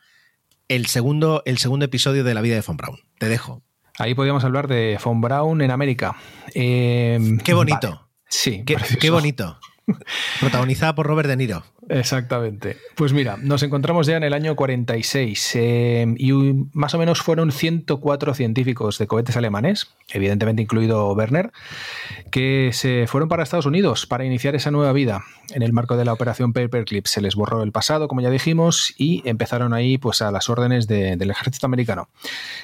el segundo, el segundo episodio de la vida de Von Braun. Te dejo. Ahí podríamos hablar de Von Braun en América. Eh, Qué bonito. vale. Sí, Qué, qué bonito. Protagonizada por Robert De Niro. Exactamente. Pues mira, nos encontramos ya en el año 46 eh, y un- más o menos fueron 104 científicos de cohetes alemanes, evidentemente incluido Werner, que se fueron para Estados Unidos para iniciar esa nueva vida. En el marco de la operación Paperclip se les borró el pasado, como ya dijimos, y empezaron ahí pues a las órdenes de- del ejército americano.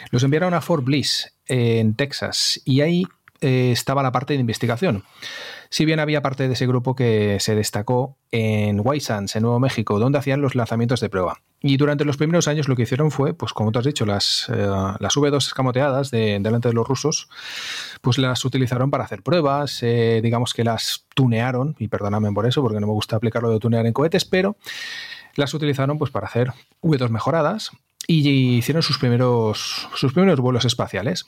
Los enviaron a Fort Bliss, en Texas, y ahí eh, estaba la parte de investigación. Si bien había parte de ese grupo que se destacó en White en Nuevo México, donde hacían los lanzamientos de prueba. Y durante los primeros años lo que hicieron fue, pues como tú has dicho, las, eh, las V2 escamoteadas de, delante de los rusos, pues las utilizaron para hacer pruebas, eh, digamos que las tunearon, y perdóname por eso, porque no me gusta aplicarlo de tunear en cohetes, pero las utilizaron pues para hacer V2 mejoradas y hicieron sus primeros, sus primeros vuelos espaciales.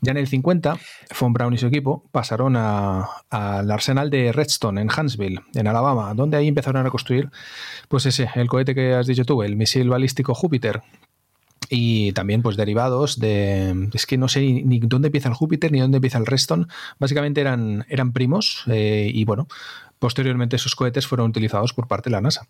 Ya en el 50, Von Braun y su equipo pasaron al arsenal de Redstone en Huntsville, en Alabama, donde ahí empezaron a construir, pues ese, el cohete que has dicho tú, el misil balístico Júpiter. Y también, pues, derivados de. Es que no sé ni, ni dónde empieza el Júpiter ni dónde empieza el Redstone. Básicamente eran, eran primos. eh, y bueno, posteriormente esos cohetes fueron utilizados por parte de la NASA.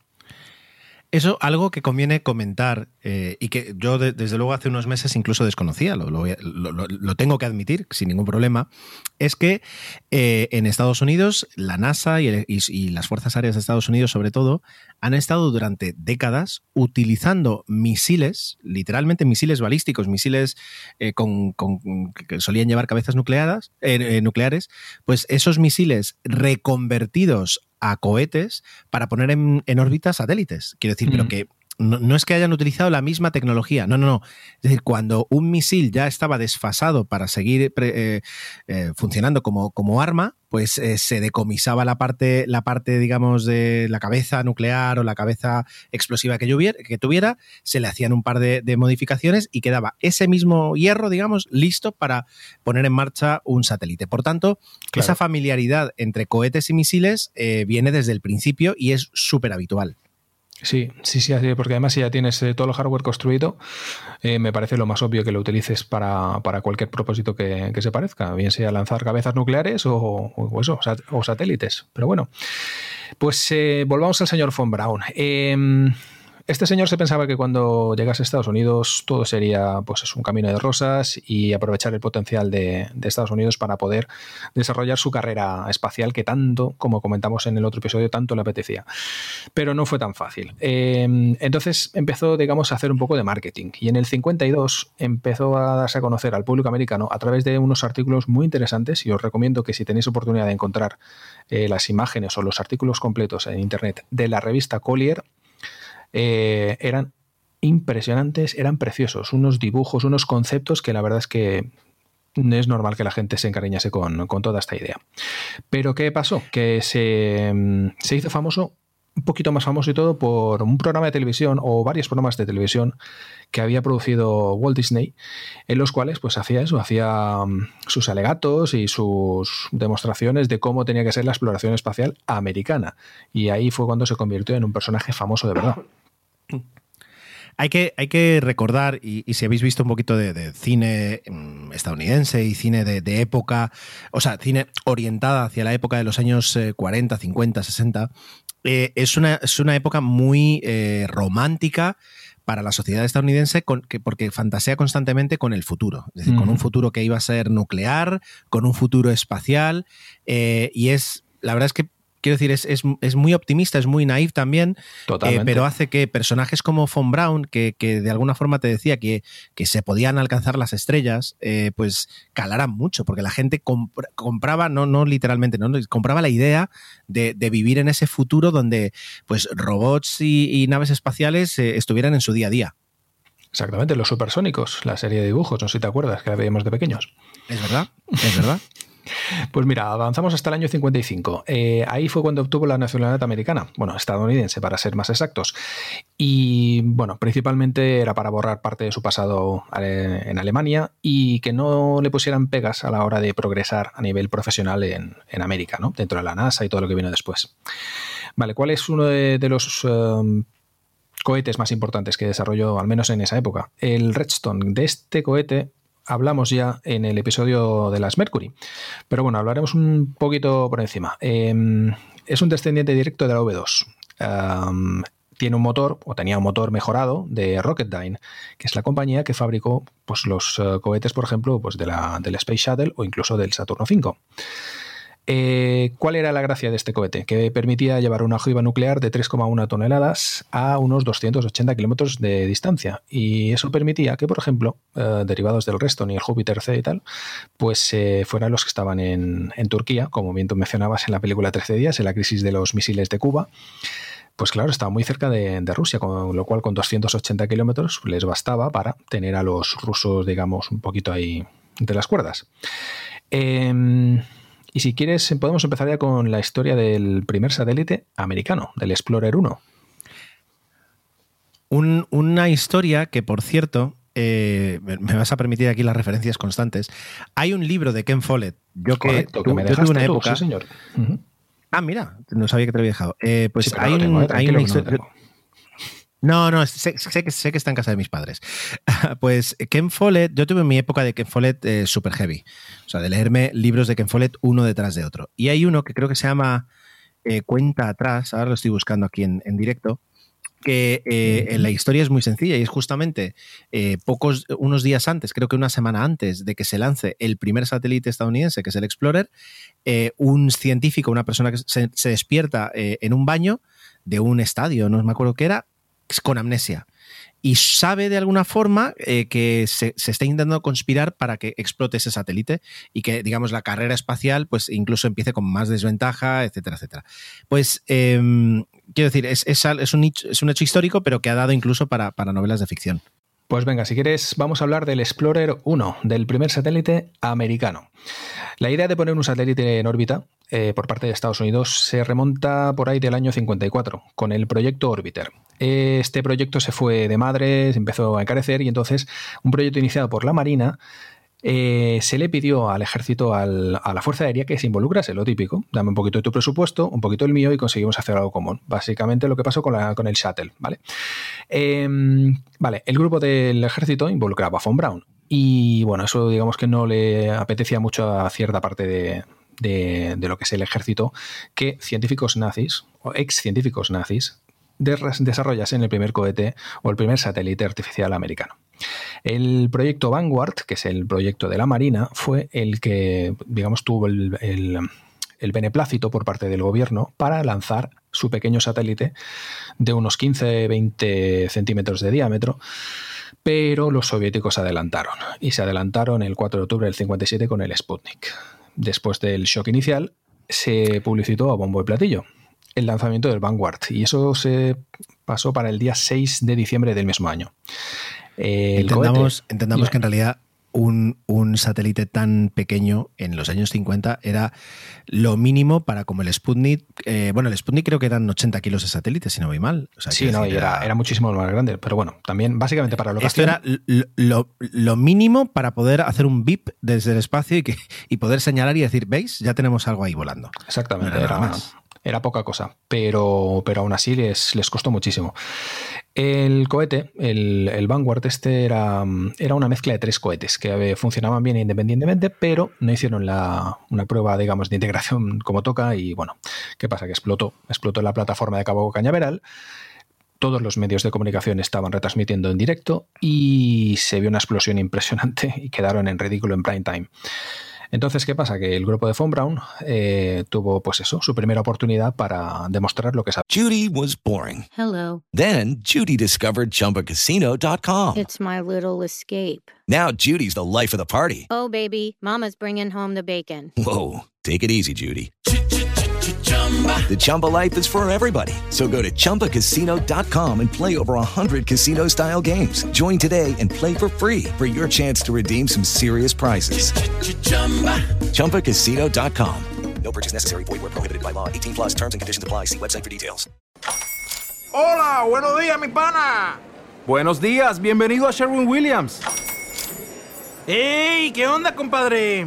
Eso, algo que conviene comentar eh, y que yo desde luego hace unos meses incluso desconocía, lo, lo, tengo que admitir sin ningún problema, es que eh, en Estados Unidos la NASA y, las Fuerzas Aéreas de Estados Unidos sobre todo han estado durante décadas utilizando misiles, literalmente misiles balísticos, misiles eh, con, que solían llevar cabezas nucleadas, nucleares, pues esos misiles reconvertidos a cohetes para poner en, en órbita satélites. Quiero decir, pero mm. que no, es que hayan utilizado la misma tecnología, no, no, no. Es decir, cuando un misil ya estaba desfasado para seguir eh, eh, funcionando como, como, arma, pues eh, se decomisaba la parte, la parte, digamos, de la cabeza nuclear o la cabeza explosiva que, que tuviera, se le hacían un par de, modificaciones y quedaba ese mismo hierro, digamos, listo para poner en marcha un satélite. Por tanto, esa familiaridad entre cohetes y misiles viene desde el principio y es súper habitual. Sí, sí, sí, porque además si ya tienes eh, todo el hardware construido, eh, me parece lo más obvio que lo utilices para, cualquier propósito que, se parezca, bien sea lanzar cabezas nucleares o, eso, o satélites. Pero bueno, pues eh, volvamos al señor von Braun. Em, este señor se pensaba que cuando llegase a Estados Unidos todo sería pues, un camino de rosas y aprovechar el potencial de, Estados Unidos para poder desarrollar su carrera espacial que tanto, como comentamos en el otro episodio, tanto le apetecía. Pero no fue tan fácil. Em, entonces empezó, digamos, a hacer un poco de marketing y en el 52 empezó a darse a conocer al público americano a través de unos artículos muy interesantes y os recomiendo que si tenéis oportunidad de encontrar eh, las imágenes o los artículos completos en Internet de la revista Collier, eh, eran impresionantes, eran preciosos, unos dibujos, unos conceptos que la verdad es que es normal que la gente se encariñase con, toda esta idea. Pero ¿qué pasó? Que se, se hizo famoso un poquito más famoso y todo por un programa de televisión o varios programas de televisión que había producido Walt Disney, en los cuales pues hacía eso, hacía mm, sus alegatos y sus demostraciones de cómo tenía que ser la exploración espacial americana. Y ahí fue cuando se convirtió en un personaje famoso de verdad. Hay que, hay que recordar, y, si habéis visto un poquito de, cine mm, estadounidense y cine de, época, o sea, cine orientada hacia la época de los años 40, 50, 60, es, una, es una época muy eh, romántica para la sociedad estadounidense porque fantasea constantemente con el futuro, es decir, con un futuro que iba a ser nuclear, con un futuro espacial, eh, y es, la verdad es que quiero decir, es, es, muy optimista, es muy naif también, eh, pero hace que personajes como Von Braun, que, de alguna forma te decía que, que se podían alcanzar las estrellas, eh, pues calaran mucho, porque la gente compraba, no, no literalmente, no, compraba la idea de, vivir en ese futuro donde pues robots y, naves espaciales eh, estuvieran en su día a día. Exactamente, los supersónicos, la serie de dibujos, no sé si te acuerdas, que la veíamos de pequeños. Es verdad, es verdad. Pues mira, avanzamos hasta el año 55. Eh, ahí fue cuando obtuvo la nacionalidad americana, bueno, estadounidense para ser más exactos. Y bueno, principalmente era para borrar parte de su pasado eh, en Alemania y que no le pusieran pegas a la hora de progresar a nivel profesional en, América, ¿no? Dentro de la NASA y todo lo que vino después. Vale, ¿cuál es uno de, los... Um, cohetes más importantes que desarrolló, al menos en esa época. El Redstone de este cohete hablamos ya en el episodio de las Mercury. Pero bueno, hablaremos un poquito por encima. Em, es un descendiente directo de la V2. tiene un motor, o tenía un motor mejorado de Rocketdyne, que es la compañía que fabricó pues, los eh, cohetes, por ejemplo, pues, de la, del Space Shuttle o incluso del Saturno V. Eh, ¿Cuál era la gracia de este cohete? Que permitía llevar una ojiva nuclear de 3,1 toneladas a unos 280 kilómetros de distancia. Y eso permitía que, por ejemplo, eh, derivados del Reston y el Júpiter C y tal, pues eh, fueran los que estaban en, Turquía, como bien tú mencionabas en la película 13 días, en la crisis de los misiles de Cuba. Pues claro, estaba muy cerca de, Rusia, con lo cual con 280 kilómetros les bastaba para tener a los rusos, digamos, un poquito ahí de las cuerdas. Eh, y si quieres, podemos empezar ya con la historia del primer satélite americano, del Explorer 1. una historia que, por cierto, eh, me vas a permitir aquí las referencias constantes. Hay un libro de Ken Follett. Yo que, que me dejaste una época. Sí, señor. Ah, mira, no sabía que te lo había dejado. Eh, pues hay, un, hay una historia. No, no, sé, que, sé que está en casa de mis padres. pues Ken Follett, yo tuve mi época de Ken Follett eh, super heavy. O sea, de leerme libros de Ken Follett uno detrás de otro. Y hay uno que creo que se llama eh, Cuenta atrás, ahora lo estoy buscando aquí en, directo, que eh, la historia es muy sencilla y es justamente eh, pocos, unos días antes, creo que una semana antes de que se lance el primer satélite estadounidense, que es el Explorer, eh, un científico, una persona que se, se despierta en un baño de un estadio, no me acuerdo qué era, con amnesia y sabe de alguna forma eh, que se, se, está intentando conspirar para que explote ese satélite y que, digamos, la carrera espacial, pues incluso empiece con más desventaja, etcétera, etcétera. Pues, eh, quiero decir, es, es, es, un hecho, es, un hecho, histórico, pero que ha dado incluso para, para novelas de ficción. Pues venga, si quieres, vamos a hablar del Explorer 1, del primer satélite americano. La idea de poner un satélite en órbita eh, por parte de Estados Unidos se remonta por ahí del año 54, con el proyecto Orbiter. Este proyecto se fue de madre, empezó a encarecer y entonces un proyecto iniciado por la Marina eh, se le pidió al ejército, a la Fuerza Aérea, que se involucrase, lo típico. Dame un poquito de tu presupuesto, un poquito el mío y conseguimos hacer algo común. Básicamente lo que pasó con, el Shuttle, ¿vale? Eh, vale, el grupo del ejército involucraba a Von Braun. Y bueno, eso digamos que no le apetecía mucho a cierta parte de, de, de lo que es el ejército, que científicos nazis, o ex científicos nazis, desarrollasen el primer cohete o el primer satélite artificial americano. El proyecto Vanguard, que es el proyecto de la Marina, fue el que, digamos, tuvo el, el, beneplácito por parte del gobierno para lanzar su pequeño satélite de unos 15-20 centímetros de diámetro, pero los soviéticos adelantaron y se adelantaron el 4 de octubre del 57 con el Sputnik. Después del shock inicial, se publicitó a bombo y platillo el lanzamiento del Vanguard y eso se pasó para el día 6 de diciembre del mismo año. Eh, entendamos, cohete, entendamos que en realidad un, un, satélite tan pequeño en los años 50 era lo mínimo para como el Sputnik. Eh, bueno, el Sputnik creo que eran 80 kilos de satélite, si no voy mal. O sea, sí, no, decir, era, era, muchísimo más grande, pero bueno, también básicamente para lo que Esto era lo, lo, lo, mínimo para poder hacer un VIP desde el espacio y, que, y poder señalar y decir, ¿veis? Ya tenemos algo ahí volando. Exactamente, no era, era más era poca cosa, pero, pero aún así les, les costó muchísimo. El cohete, el, el, Vanguard, este era, era una mezcla de tres cohetes que funcionaban bien independientemente, pero no hicieron la, una prueba, digamos, de integración como toca. Y bueno, ¿qué pasa? Que explotó, explotó la plataforma de Cabo Cañaveral. Todos los medios de comunicación estaban retransmitiendo en directo y se vio una explosión impresionante y quedaron en ridículo en prime time. Entonces, ¿qué pasa? Que el grupo de Von Braun eh, tuvo, pues eso, su primera oportunidad para demostrar lo que sabe. Judy was boring. Hello. Then, Judy discovered ChumbaCasino.com. It's my little escape. Now, Judy's the life of the party. Oh, baby, mama's bringing home the bacon. Whoa, take it easy, Judy. The Chumba life is for everybody. So go to ChumbaCasino.com and play over 100 casino style games. Join today and play for free for your chance to redeem some serious prizes. ChumbaCasino.com. No purchase necessary. Void where prohibited by law. 18 plus terms and conditions apply. See website for details. Hola, buenos días, mi pana. Buenos días, bienvenido a Sherwin Williams. ¡Ey! ¿Qué onda, compadre?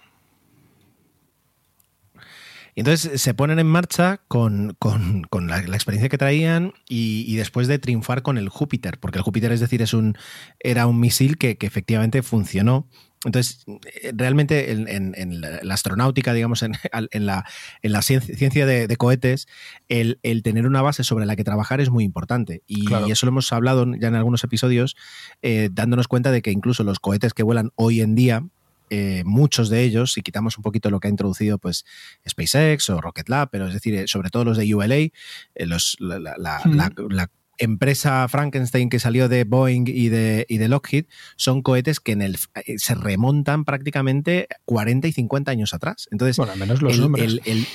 Y entonces se ponen en marcha con, con, con la, la, experiencia que traían y, y, después de triunfar con el Júpiter, porque el Júpiter, es decir, es un, era un misil que, que efectivamente funcionó. Entonces, realmente en, en, en, la astronáutica, digamos, en, en la, la, ciencia, ciencia de, de cohetes, el, el, tener una base sobre la que trabajar es muy importante. Y, claro. y eso lo hemos hablado ya en algunos episodios, eh, dándonos cuenta de que incluso los cohetes que vuelan hoy en día, eh, muchos de ellos, si quitamos un poquito lo que ha introducido pues SpaceX o Rocket Lab, pero es decir, sobre todo los de ULA, eh, los, la, la, mm. la, la, empresa Frankenstein que salió de Boeing y de, y de Lockheed, son cohetes que en el, se remontan prácticamente 40 y 50 años atrás. Entonces, bueno, al menos los el, el, el,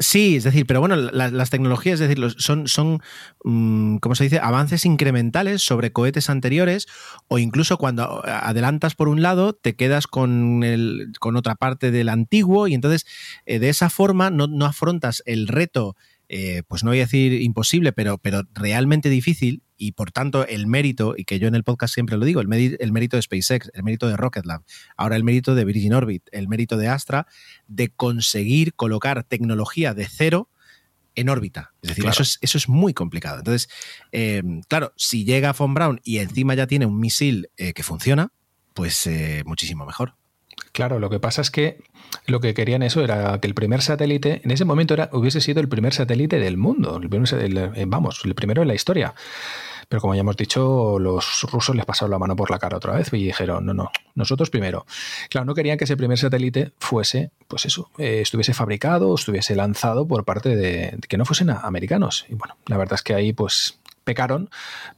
Sí, es decir, pero bueno, la, las tecnologías, es decir, son, son mmm, ¿cómo se dice?, avances incrementales sobre cohetes anteriores o incluso cuando adelantas por un lado, te quedas con, el, con otra parte del antiguo y entonces eh, de esa forma no, no afrontas el reto, eh, pues no voy a decir imposible, pero, pero realmente difícil y por tanto el mérito, y que yo en el podcast siempre lo digo, el, el mérito de SpaceX, el mérito de Rocket Lab, ahora el mérito de Virgin Orbit, el mérito de Astra, de conseguir colocar tecnología de cero en órbita. Es decir, eso, es, eso es muy complicado. Entonces, eh, claro, si llega Von Braun y encima ya tiene un misil eh, que funciona, pues eh, muchísimo mejor. Claro, lo que pasa es que lo que querían eso era que el primer satélite, en ese momento hubiese sido el primer satélite del mundo, el vamos, el primero en la historia. Pero como ya hemos dicho, los rusos les pasaron la mano por la cara otra vez y dijeron, no, no, nosotros primero. Claro, no querían que ese primer satélite fuese, pues eso, eh, estuviese fabricado, estuviese lanzado por parte de, que no fuesen americanos. Y bueno, la verdad es que ahí pues pecaron,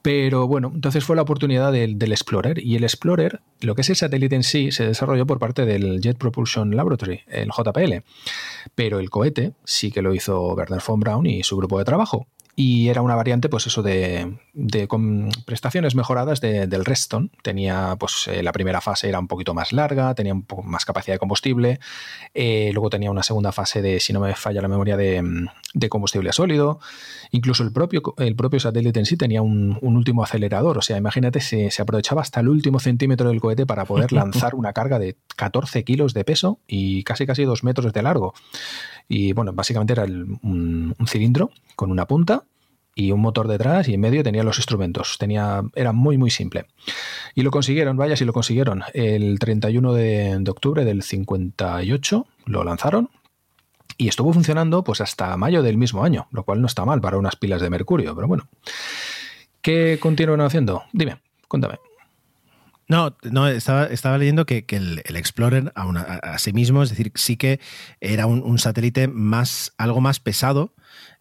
pero bueno, entonces fue la oportunidad del, Explorer. Y el Explorer, lo que es el satélite en sí, se desarrolló por parte del Jet Propulsion Laboratory, el JPL, pero el cohete sí que lo hizo Werner von Braun y su grupo de trabajo y era una variante, pues eso, de, con prestaciones mejoradas del Redstone. Tenía, pues eh, la primera fase era un poquito más larga, tenía un poco más capacidad de combustible, eh, luego tenía una segunda fase de, si no me falla la memoria, de, combustible sólido. Incluso el propio, el propio satélite en sí tenía un, último acelerador, o sea, imagínate, se, se, aprovechaba hasta el último centímetro del cohete para poder lanzar una carga de 14 kilos de peso y casi casi 2 metros de largo. Y bueno, básicamente era un, cilindro con una punta y un motor detrás y en medio tenía los instrumentos. Tenía, era muy, muy simple. Y lo consiguieron, vaya si lo consiguieron. El 31 de, octubre del 58 lo lanzaron y estuvo funcionando pues hasta mayo del mismo año, lo cual no está mal para unas pilas de mercurio, pero bueno. ¿Qué continúan haciendo? Dime, cuéntame. No, no estaba, estaba leyendo que, el, Explorer a, sí mismo, es decir, sí que era un, satélite más, algo más pesado,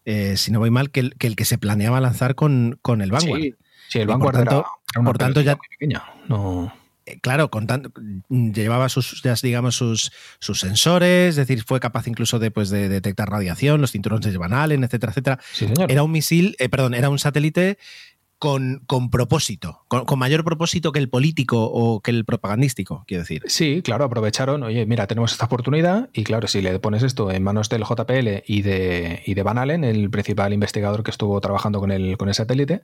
eh, si no voy mal, que el, que se planeaba lanzar con, con el Vanguard. Sí, el Vanguard por tanto, era, por tanto ya pequeña. No. Eh, claro, con llevaba sus, digamos, sus, sus sensores, es decir, fue capaz incluso de, pues, de detectar radiación, los cinturones de Van Allen, etcétera, etcétera. Era un misil, eh, perdón, era un satélite con, con propósito, con, mayor propósito que el político o que el propagandístico, quiero decir. Sí, claro, aprovecharon, oye, mira, tenemos esta oportunidad y claro, si le pones esto en manos del JPL y de, y de Van Allen, el principal investigador que estuvo trabajando con el, con el satélite,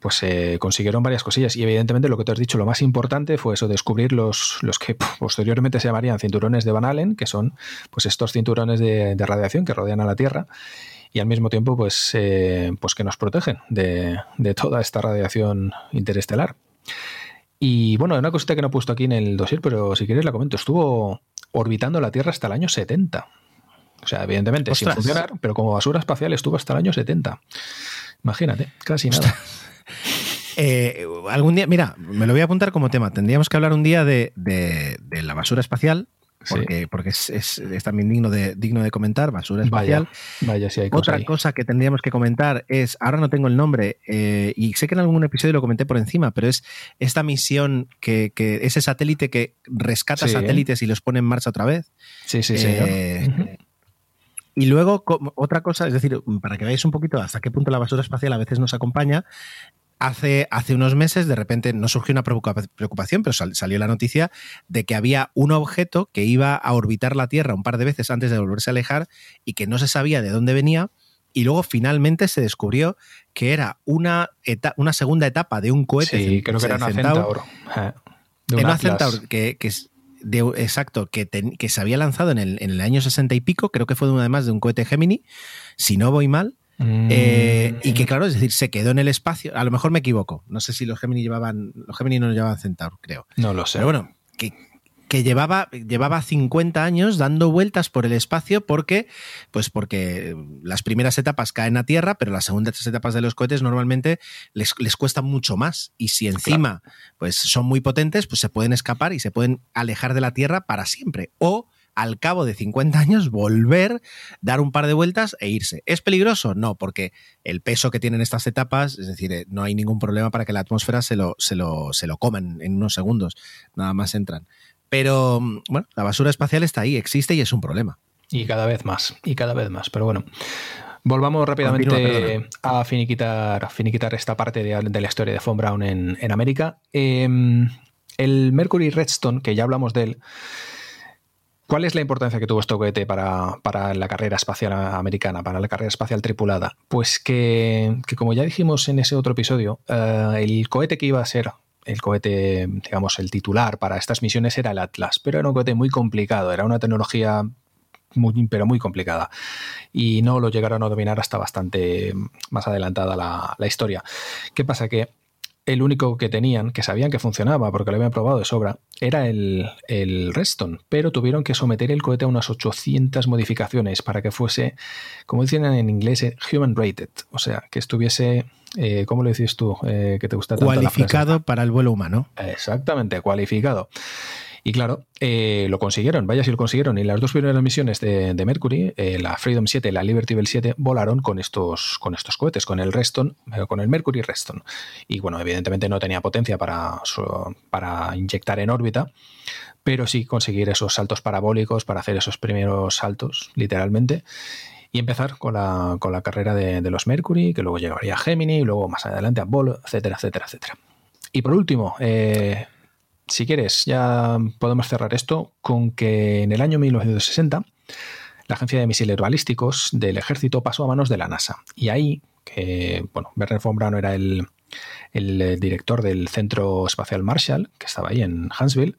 pues eh, consiguieron varias cosillas. Y evidentemente lo que te has dicho, lo más importante fue eso, descubrir los, los que posteriormente se llamarían cinturones de Van Allen, que son pues estos cinturones de, de radiación que rodean a la Tierra y al mismo tiempo pues, eh, pues que nos protegen de, toda esta radiación interestelar. Y bueno, una cosita que no he puesto aquí en el dossier, pero si quieres la comento, estuvo orbitando la Tierra hasta el año 70. O sea, evidentemente sin funcionar, pero como basura espacial estuvo hasta el año 70. Imagínate, casi nada. Eh, algún día, mira, me lo voy a apuntar como tema. Tendríamos que hablar un día de, de la basura espacial, porque, porque es, también digno de, digno de comentar, basura espacial. Vaya, hay Otra cosa que tendríamos que comentar es, ahora no tengo el nombre, eh, y sé que en algún episodio lo comenté por encima, pero es esta misión que, ese satélite que rescata satélites y los pone en marcha otra vez. Sí, sí, sí. Eh, y luego, otra cosa, es decir, para que veáis un poquito hasta qué punto la basura espacial a veces nos acompaña, hace, hace unos meses de repente no surgió una preocupación, pero salió la noticia de que había un objeto que iba a orbitar la Tierra un par de veces antes de volverse a alejar y que no se sabía de dónde venía. Y luego finalmente se descubrió que era una, una segunda etapa de un cohete. Sí, creo que era una Centauro. Eh, una Centauro que, que de, exacto, que, que, se había lanzado en el, en el, año 60 y pico, creo que fue además de un cohete Gemini, si no voy mal, eh, y que claro, es decir, se quedó en el espacio. A lo mejor me equivoco. No sé si los Gemini llevaban. Los Gemini no llevaban Centaur, creo. No lo sé. Pero bueno, que, que llevaba, llevaba 50 años dando vueltas por el espacio porque, pues porque las primeras etapas caen a tierra, pero las segundas etapas de los cohetes normalmente les, les cuesta mucho más. Y si encima pues son muy potentes, pues se pueden escapar y se pueden alejar de la Tierra para siempre. O al cabo de 50 años volver, dar un par de vueltas e irse. ¿Es peligroso? No, porque el peso que tienen estas etapas, es decir, eh, no hay ningún problema para que la atmósfera se lo, se lo, se lo coman en unos segundos, nada más entran. Pero mm, bueno, la basura espacial está ahí, existe y es un problema. Y cada vez más, y cada vez más. Pero bueno, volvamos rápidamente a finiquitar, finiquitar esta parte de, la historia de Von Braun en, América. Em, el Mercury Redstone, que ya hablamos de él, ¿Cuál es la importancia que tuvo este cohete para, para, la carrera espacial americana, para la carrera espacial tripulada? Pues que, que como ya dijimos en ese otro episodio, uh, el cohete que iba a ser el cohete, digamos, el titular para estas misiones era el Atlas, pero era un cohete muy complicado, era una tecnología muy, pero muy complicada. Y no lo llegaron a dominar hasta bastante más adelantada la, la historia. ¿Qué pasa? Que el único que tenían, que sabían que funcionaba porque lo habían probado de sobra, era el, el Redstone, pero tuvieron que someter el cohete a unas 800 modificaciones para que fuese, como dicen en inglés, human rated, o sea, que estuviese, eh, ¿cómo lo dices tú? Eh, que te gusta tanto Cualificado para el vuelo humano. Exactamente, cualificado. Y claro, eh, lo consiguieron, vaya si lo consiguieron. Y las dos primeras misiones de, de Mercury, eh, la Freedom 7 y la Liberty Bell 7, volaron con estos, con estos cohetes, con el Reston, eh, con el Mercury Reston. Y bueno, evidentemente no tenía potencia para, para inyectar en órbita, pero sí conseguir esos saltos parabólicos para hacer esos primeros saltos, literalmente y empezar con la, con la carrera de, los Mercury, que luego llegaría a Gemini, y luego más adelante a Apollo, etcétera, etcétera, etcétera. Y por último, eh, si quieres, ya podemos cerrar esto con que en el año 1960 la Agencia de Misiles Balísticos del Ejército pasó a manos de la NASA. Y ahí, que, bueno, Werner von era el, el director del Centro Espacial Marshall, que estaba ahí en Huntsville,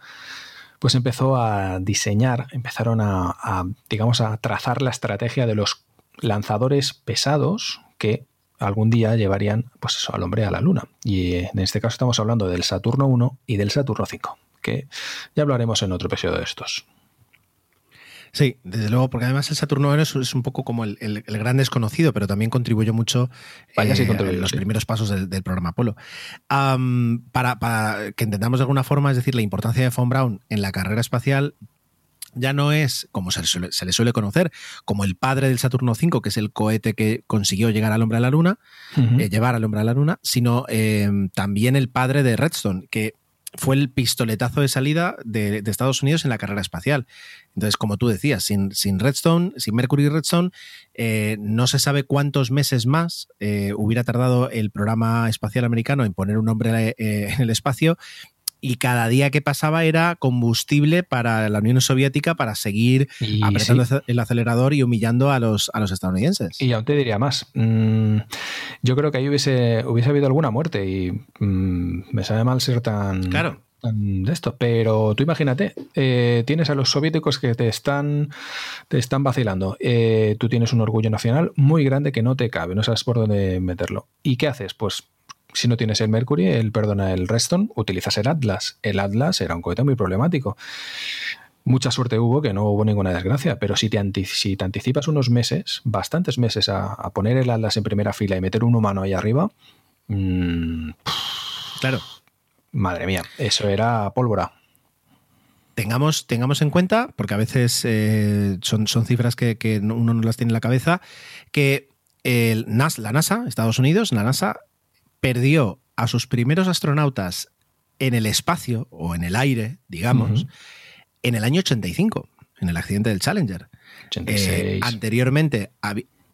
pues empezó a diseñar, empezaron a, digamos, a trazar la estrategia de los lanzadores pesados que algún día llevarían pues eso, al hombre a la Luna. Y en este caso estamos hablando del Saturno 1 y del Saturno 5, que ya hablaremos en otro episodio de estos. Sí, desde luego, porque además el Saturno 1 es, es un poco como el, el, el, gran desconocido, pero también contribuyó mucho Vaya, sí, eh, en los sí. primeros pasos del, del programa Apolo. Um, para, para, que entendamos de alguna forma, es decir, la importancia de Von Braun en la carrera espacial, ya no es, como se, suele, se, le suele conocer, como el padre del Saturno V, que es el cohete que consiguió llegar al hombre a la Luna, uh -huh. eh, llevar al hombre a la Luna, sino eh, también el padre de Redstone, que fue el pistoletazo de salida de, de, Estados Unidos en la carrera espacial. Entonces, como tú decías, sin, sin Redstone, sin Mercury y Redstone, eh, no se sabe cuántos meses más eh, hubiera tardado el programa espacial americano en poner un hombre eh, en el espacio y cada día que pasaba era combustible para la Unión Soviética para seguir y apretando sí. el acelerador y humillando a los, a los estadounidenses. Y aún te diría más. Mmm, yo creo que ahí hubiese, hubiese habido alguna muerte y mmm, me sabe mal ser tan... Claro de esto. Pero tú imagínate, eh, tienes a los soviéticos que te están, te están vacilando. Eh, tú tienes un orgullo nacional muy grande que no te cabe, no sabes por dónde meterlo. ¿Y qué haces? Pues si no tienes el Mercury, el, perdona, el Reston, utilizas el Atlas. El Atlas era un cohete muy problemático. Mucha suerte hubo que no hubo ninguna desgracia, pero si te, si te anticipas unos meses, bastantes meses, a, a, poner el Atlas en primera fila y meter un humano ahí arriba, mmm, claro. Madre mía, eso era pólvora. Tengamos, tengamos en cuenta, porque a veces eh, son, son cifras que, que, uno no las tiene en la cabeza, que el NAS, la NASA, Estados Unidos, la NASA perdió a sus primeros astronautas en el espacio o en el aire, digamos, uh -huh. en el año 85, en el accidente del Challenger. 86. Eh, anteriormente,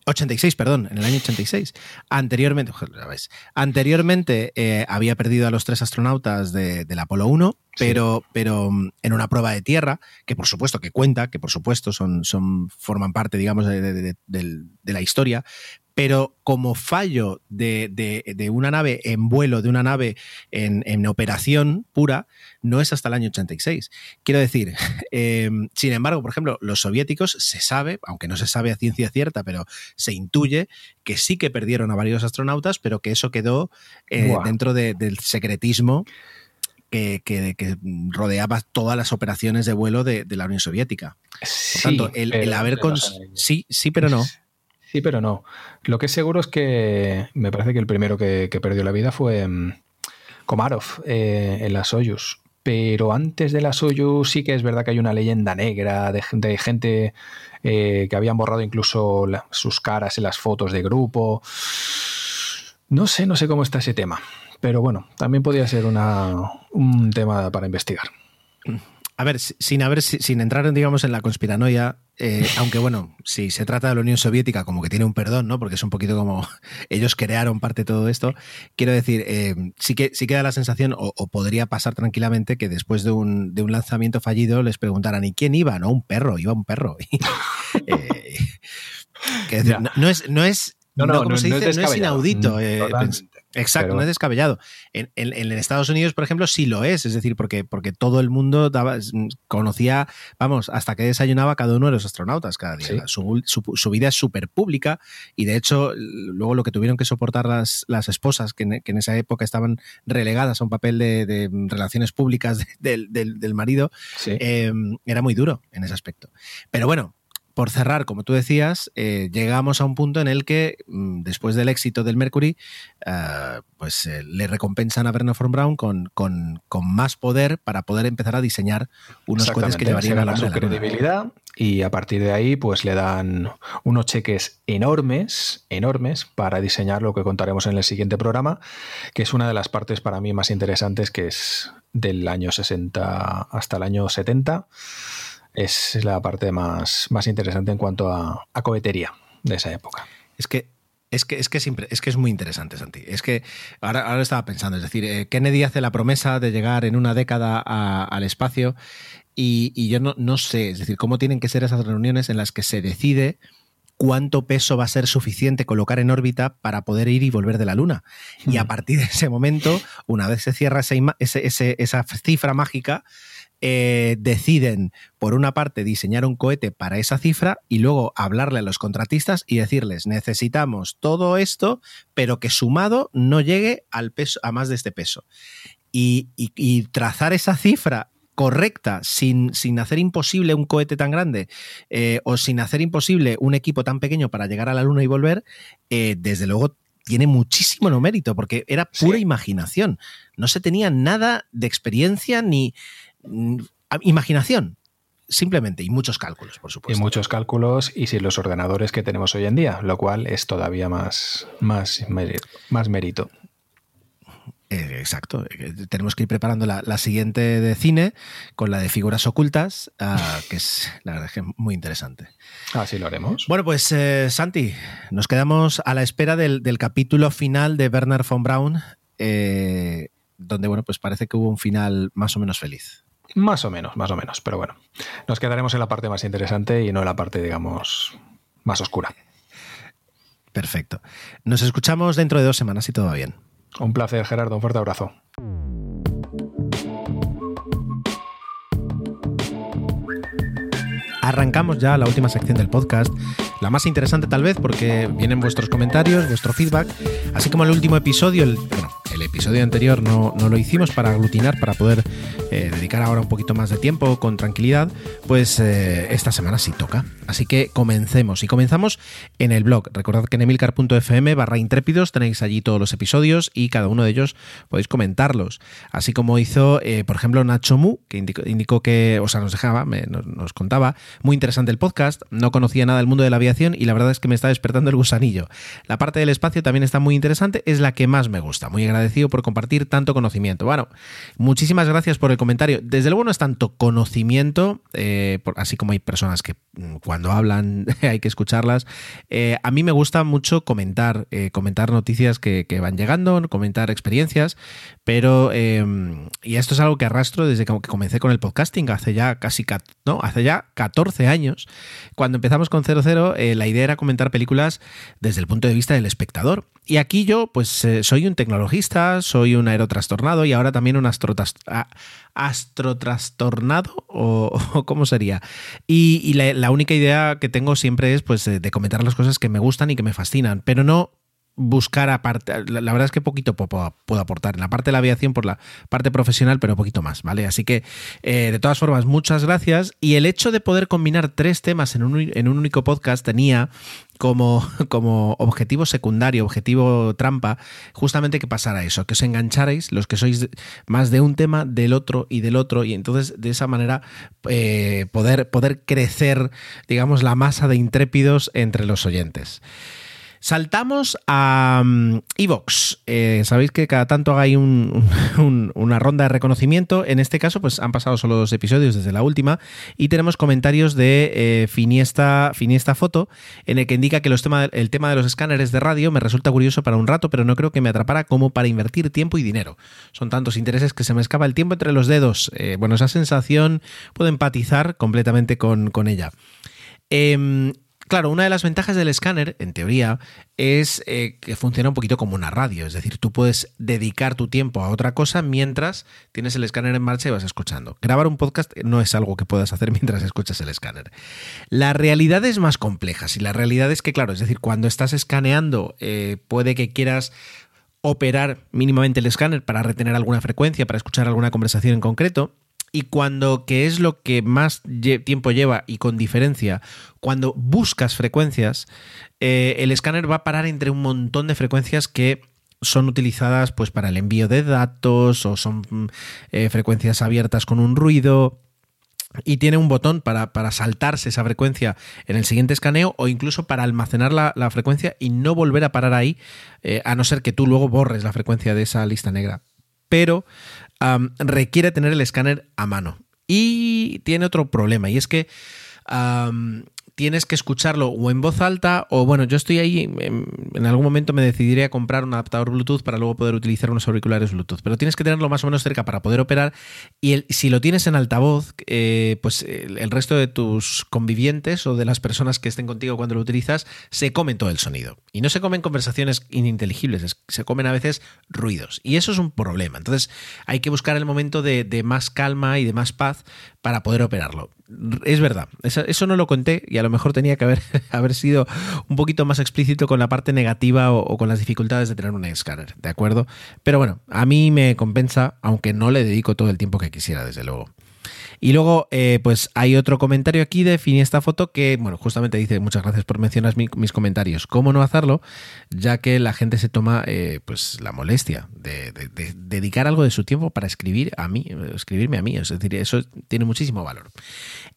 86, perdón, en el año 86. Anteriormente, ¿sabes? anteriormente eh, había perdido a los tres astronautas de, del Apolo 1, pero, sí. pero mm, en una prueba de tierra, que por supuesto que cuenta, que por supuesto son, son, forman parte, digamos, de, de la historia, pero como fallo de, de, de, una nave en vuelo, de una nave en, en, operación pura, no es hasta el año 86. Quiero decir, eh, sin embargo, por ejemplo, los soviéticos se sabe, aunque no se sabe a ciencia cierta, pero se intuye que sí que perdieron a varios astronautas, pero que eso quedó eh, dentro de, del secretismo que, que, que, rodeaba todas las operaciones de vuelo de, de la Unión Soviética. Sí, Por tanto, el, el haber... Sí, sí, pero no. Sí, pero no. Lo que es seguro es que me parece que el primero que, perdió la vida fue um, Komarov eh, en la Soyuz. Pero antes de la Soyuz sí que es verdad que hay una leyenda negra de, gente eh, que habían borrado incluso sus caras en las fotos de grupo. No sé, no sé cómo está ese tema. Pero bueno, también podría ser una, un tema para investigar. A ver, sin, haber, sin entrar, digamos, en la conspiranoia, eh, aunque bueno, si se trata de la Unión Soviética, como que tiene un perdón, ¿no? Porque es un poquito como ellos crearon parte de todo esto. Quiero decir, eh, sí, que, sí queda la sensación, o, podría pasar tranquilamente, que después de un, de un, lanzamiento fallido les preguntaran, ¿y quién iba? No, un perro, iba un perro. no, es, no es no, no, no, no es inaudito. Mm, exacto, no es descabellado. En, en, Estados Unidos, por ejemplo, sí lo es, es decir, porque, porque todo el mundo daba, conocía, vamos, hasta que desayunaba cada uno de los astronautas cada día. Su, su, vida es súper pública y de hecho, luego lo que tuvieron que soportar las, las esposas, que en, esa época estaban relegadas a un papel de, relaciones públicas del, del, marido, eh, era muy duro en ese aspecto. Pero bueno, por cerrar, como tú decías, eh, llegamos a un punto en el que, mm, después del éxito del Mercury, eh, pues eh, le recompensan a Werner von Braun con, con, más poder para poder empezar a diseñar unos cohetes que llevarían a la su credibilidad y a partir de ahí, pues le dan unos cheques enormes, enormes, para diseñar lo que contaremos en el siguiente programa, que es una de las partes para mí más interesantes, que es del año 60 hasta el año 70 es la parte más, más interesante en cuanto a, cohetería de esa época. Es que es que, es que, es que es muy interesante, Santi. Es que ahora, ahora estaba pensando, es decir, eh, Kennedy hace la promesa de llegar en una década al espacio y, yo no, no, sé, es decir, cómo tienen que ser esas reuniones en las que se decide cuánto peso va a ser suficiente colocar en órbita para poder ir y volver de la Luna. Y a partir de ese momento, una vez se cierra esa cifra mágica, eh, deciden, por una parte, diseñar un cohete para esa cifra y luego hablarle a los contratistas y decirles, necesitamos todo esto, pero que sumado no llegue al peso, a más de este peso. Y, trazar esa cifra correcta, sin, sin, hacer imposible un cohete tan grande eh, o sin hacer imposible un equipo tan pequeño para llegar a la Luna y volver, eh, desde luego tiene muchísimo no mérito, porque era pura imaginación. No se tenía nada de experiencia ni, imaginación, simplemente, y muchos cálculos, por supuesto. Y muchos cálculos y sin los ordenadores que tenemos hoy en día, lo cual es todavía más, más, más mérito. Eh, exacto. Eh, tenemos que ir preparando la, siguiente de cine con la de figuras ocultas, ah, que es la verdad que muy interesante. Así lo haremos. Bueno, pues eh, Santi, nos quedamos a la espera del, capítulo final de Werner von Braun, donde bueno, pues parece que hubo un final más o menos feliz. Más o menos, más o menos. Pero bueno, nos quedaremos en la parte más interesante y no en la parte, digamos, más oscura. Perfecto. Nos escuchamos dentro de dos semanas y todo va bien. Un placer, Gerardo. Un fuerte abrazo. Arrancamos ya la última sección del podcast, la más interesante tal vez porque vienen vuestros comentarios, vuestro feedback, así como el último episodio, el, bueno, el episodio anterior no, lo hicimos para aglutinar, para poder eh, dedicar ahora un poquito más de tiempo con tranquilidad, pues eh, esta semana sí toca. Así que comencemos. Y comenzamos en el blog. Recordad que en emilcar.fm barra intrépidos tenéis allí todos los episodios y cada uno de ellos podéis comentarlos. Así como hizo, eh, por ejemplo, Nacho Mu, que indicó, que, o sea, nos dejaba, nos, nos, contaba, muy interesante el podcast, no conocía nada del mundo de la aviación y la verdad es que me está despertando el gusanillo. La parte del espacio también está muy interesante, es la que más me gusta. Muy por compartir tanto conocimiento. Bueno, muchísimas gracias por el comentario. Desde luego no es tanto conocimiento, eh, así como hay personas que mm, cuando hablan hay que escucharlas. Eh, a mí me gusta mucho comentar, eh, comentar noticias que, van llegando, comentar experiencias, pero, y esto es algo que arrastro desde que comencé con el podcasting, hace ya casi, no, hace ya 14 años. Cuando empezamos con 00, la idea era comentar películas desde el punto de vista del espectador. Y aquí yo, pues, soy un tecnologista, soy un aerotrastornado y ahora también un astrotrastornado, o, cómo sería. Y, la, única idea que tengo siempre es, pues, de comentar las cosas que me gustan y que me fascinan, pero no buscar aparte. La, verdad es que poquito puedo, aportar en la parte de la aviación por la parte profesional, pero poquito más, ¿vale? Así que, eh, de todas formas, muchas gracias. Y el hecho de poder combinar tres temas en un, en un único podcast tenía como, como objetivo secundario, objetivo trampa, justamente que pasara eso, que os engancharais los que sois más de un tema, del otro y del otro, y entonces de esa manera eh, poder, poder crecer, digamos, la masa de intrépidos entre los oyentes. Saltamos a mm, Evox. Eh, Sabéis que cada tanto ahí un- un- una ronda de reconocimiento. En este caso, pues han pasado solo dos episodios desde la última y tenemos comentarios de eh, Finiesta, Finiesta Foto en el que indica que el tema de los escáneres de radio me resulta curioso para un rato, pero no creo que me atrapara como para invertir tiempo y dinero. Son tantos intereses que se me escapa el tiempo entre los dedos. Eh, bueno, esa sensación puedo empatizar completamente con, con ella. Em, claro, una de las ventajas del escáner, en teoría, es eh, que funciona un poquito como una radio. Es decir, tú puedes dedicar tu tiempo a otra cosa mientras tienes el escáner en marcha y vas escuchando. Grabar un podcast no es algo que puedas hacer mientras escuchas el escáner. La realidad es más compleja. Si la realidad es que, claro, es decir, cuando estás escaneando, eh, puede que quieras operar mínimamente el escáner para retener alguna frecuencia, para escuchar alguna conversación en concreto. Y cuando, que es lo que más tiempo lleva y con diferencia, cuando buscas frecuencias, eh, el escáner va a parar entre un montón de frecuencias que son utilizadas pues para el envío de datos o son mm, eh, frecuencias abiertas con un ruido y tiene un botón para, para saltarse esa frecuencia en el siguiente escaneo o incluso para almacenar la, la frecuencia y no volver a parar ahí, eh, a no ser que tú luego borres la frecuencia de esa lista negra. Pero requiere tener el escáner a mano. Y tiene otro problema, y es que tienes que escucharlo o en voz alta o bueno, yo estoy ahí, en, en algún momento me decidiré a comprar un adaptador Bluetooth para luego poder utilizar unos auriculares Bluetooth, pero tienes que tenerlo más o menos cerca para poder operar y si lo tienes en altavoz, eh, pues el, resto de tus convivientes o de las personas que estén contigo cuando lo utilizas se comen todo el sonido. Y no se comen conversaciones ininteligibles, es- se comen a veces ruidos. Y eso es un problema. Entonces hay que buscar el momento de más calma y de más paz para poder operarlo. Es verdad, eso, no lo conté y a lo mejor tenía que haber, haber sido un poquito más explícito con la parte negativa o, o con las dificultades de tener un escáner, ¿de acuerdo? Pero bueno, a mí me compensa, aunque no le dedico todo el tiempo que quisiera, desde luego. Y luego, eh, pues hay otro comentario aquí de Finiesta Foto que, bueno, justamente dice, muchas gracias por mencionar mi- mis comentarios. ¿Cómo no hacerlo? Ya que la gente se toma, eh, pues, la molestia de, de- de dedicar algo de su tiempo para escribir a mí, escribirme a mí. Es decir, eso tiene muchísimo valor.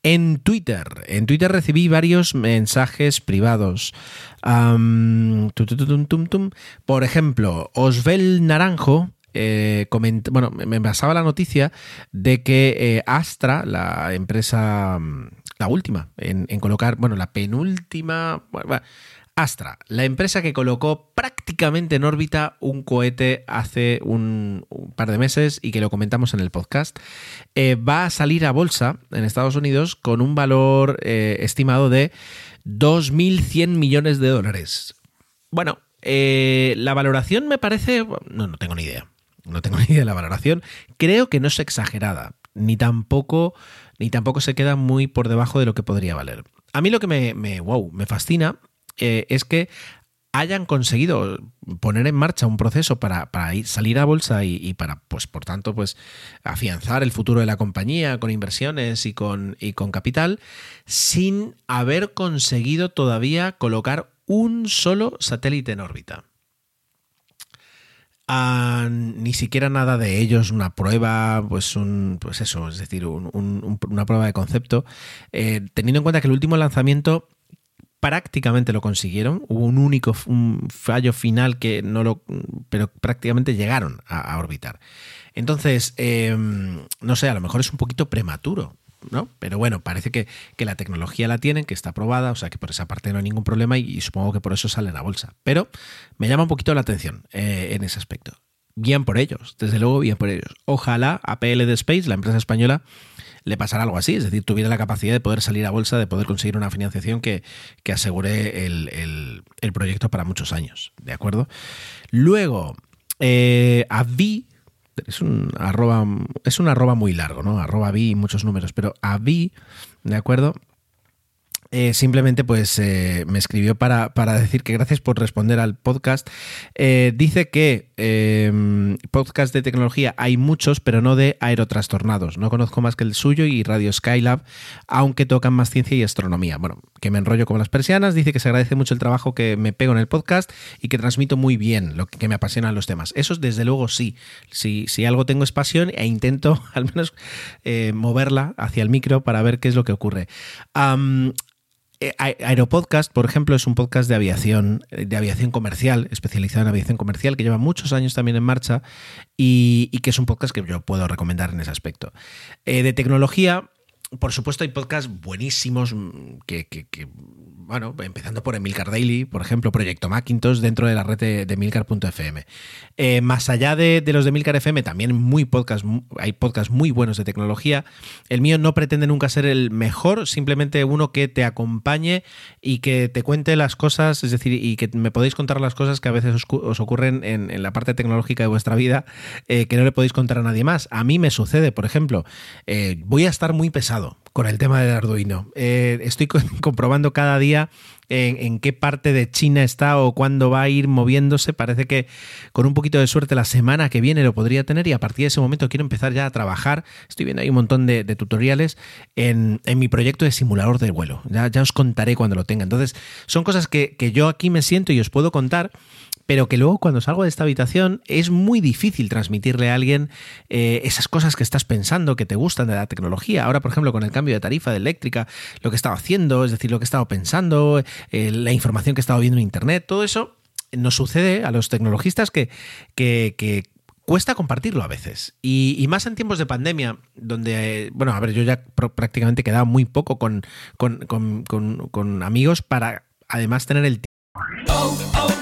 En Twitter, en Twitter recibí varios mensajes privados. Tum, tum, tum. Por ejemplo, Osvel Naranjo eh, bueno, me basaba la noticia de que eh, Astra, la empresa, mm, la última en, colocar, bueno, la penúltima, Astra, la empresa que colocó prácticamente en órbita un cohete hace un, par de meses y que lo comentamos en el podcast, eh, va a salir a bolsa en Estados Unidos con un valor estimado de 2.100 millones de dólares. Bueno, la valoración me parece... No, no tengo ni idea. No tengo ni idea de la valoración. Creo que no es exagerada, ni tampoco, ni tampoco se queda muy por debajo de lo que podría valer. A mí lo que me, me, wow, me fascina eh, es que hayan conseguido poner en marcha un proceso para, para ir- salir a bolsa y, y para, pues, por tanto, pues, afianzar el futuro de la compañía con inversiones y con, y con capital, sin haber conseguido todavía colocar un solo satélite en órbita. Ni siquiera nada de ellos, una prueba, pues un, pues eso, es decir, un- un- un- una prueba de concepto. Eh, teniendo en cuenta que el último lanzamiento prácticamente lo consiguieron. Hubo un único fallo final que no lo. pero prácticamente llegaron a, orbitar. Entonces, eh, no sé, a lo mejor es un poquito prematuro. ¿No? Pero bueno, parece que, que la tecnología la tienen, que está aprobada, o sea que por esa parte no hay ningún problema y, supongo que por eso salen a bolsa. Pero me llama un poquito la atención eh, en ese aspecto. Bien por ellos, desde luego bien por ellos. Ojalá a PL de Space, la empresa española, le pasara algo así, es decir, tuviera la capacidad de poder salir a bolsa, de poder conseguir una financiación que, que asegure el, el- el proyecto para muchos años, ¿de acuerdo? Luego, eh, Avi, es un arroba, es un arroba muy largo, ¿no? Arroba Avi y muchos números, pero Avi, ¿de acuerdo? Eh, simplemente pues eh, me escribió para, para decir que gracias por responder al podcast. Eh, dice que eh, podcast de tecnología hay muchos, pero no de aerotrastornados. No conozco más que el suyo y Radio Skylab, aunque tocan más ciencia y astronomía. Bueno, que me enrollo como las persianas. Dice que se agradece mucho el trabajo que me pego en el podcast y que transmito muy bien lo que, me apasionan los temas. Eso desde luego sí. Si, si algo tengo es pasión e intento al menos moverla hacia el micro para ver qué es lo que ocurre. Aeropodcast, por ejemplo, es un podcast de aviación, de aviación comercial, especializado en aviación comercial, que lleva muchos años también en marcha y, que es un podcast que yo puedo recomendar en ese aspecto. de tecnología, por supuesto, hay podcasts buenísimos mm, que, bueno, empezando por Emilcar Daily, por ejemplo, Proyecto Macintosh dentro de la red de, de. Eh, más allá de, los de Emilcar FM, también muy podcast, hay podcasts muy buenos de tecnología. El mío no pretende nunca ser el mejor, simplemente uno que te acompañe y que te cuente las cosas, es decir, y que me podéis contar las cosas que a veces os, ocurren en, la parte tecnológica de vuestra vida eh, que no le podéis contar a nadie más. A mí me sucede, por ejemplo, eh, voy a estar muy pesado con el tema del Arduino. Eh, estoy comprobando cada día en, qué parte de China está o cuándo va a ir moviéndose. Parece que con un poquito de suerte la semana que viene lo podría tener y a partir de ese momento quiero empezar ya a trabajar. Estoy viendo ahí un montón de, tutoriales en, mi proyecto de simulador de vuelo. Ya, ya os contaré cuando lo tenga. Entonces, son cosas que, que yo aquí me siento y os puedo contar pero que luego cuando salgo de esta habitación es muy difícil transmitirle a alguien eh, esas cosas que estás pensando, que te gustan de la tecnología. Ahora, por ejemplo, con el cambio de tarifa de eléctrica, lo que he estado haciendo, es decir, lo que he estado pensando, eh, la información que he estado viendo en Internet, todo eso nos sucede a los tecnologistas que, que, cuesta compartirlo a veces. Y, más en tiempos de pandemia, donde, bueno, a ver, yo ya prácticamente quedaba muy poco con, con, amigos para además tener el tiempo.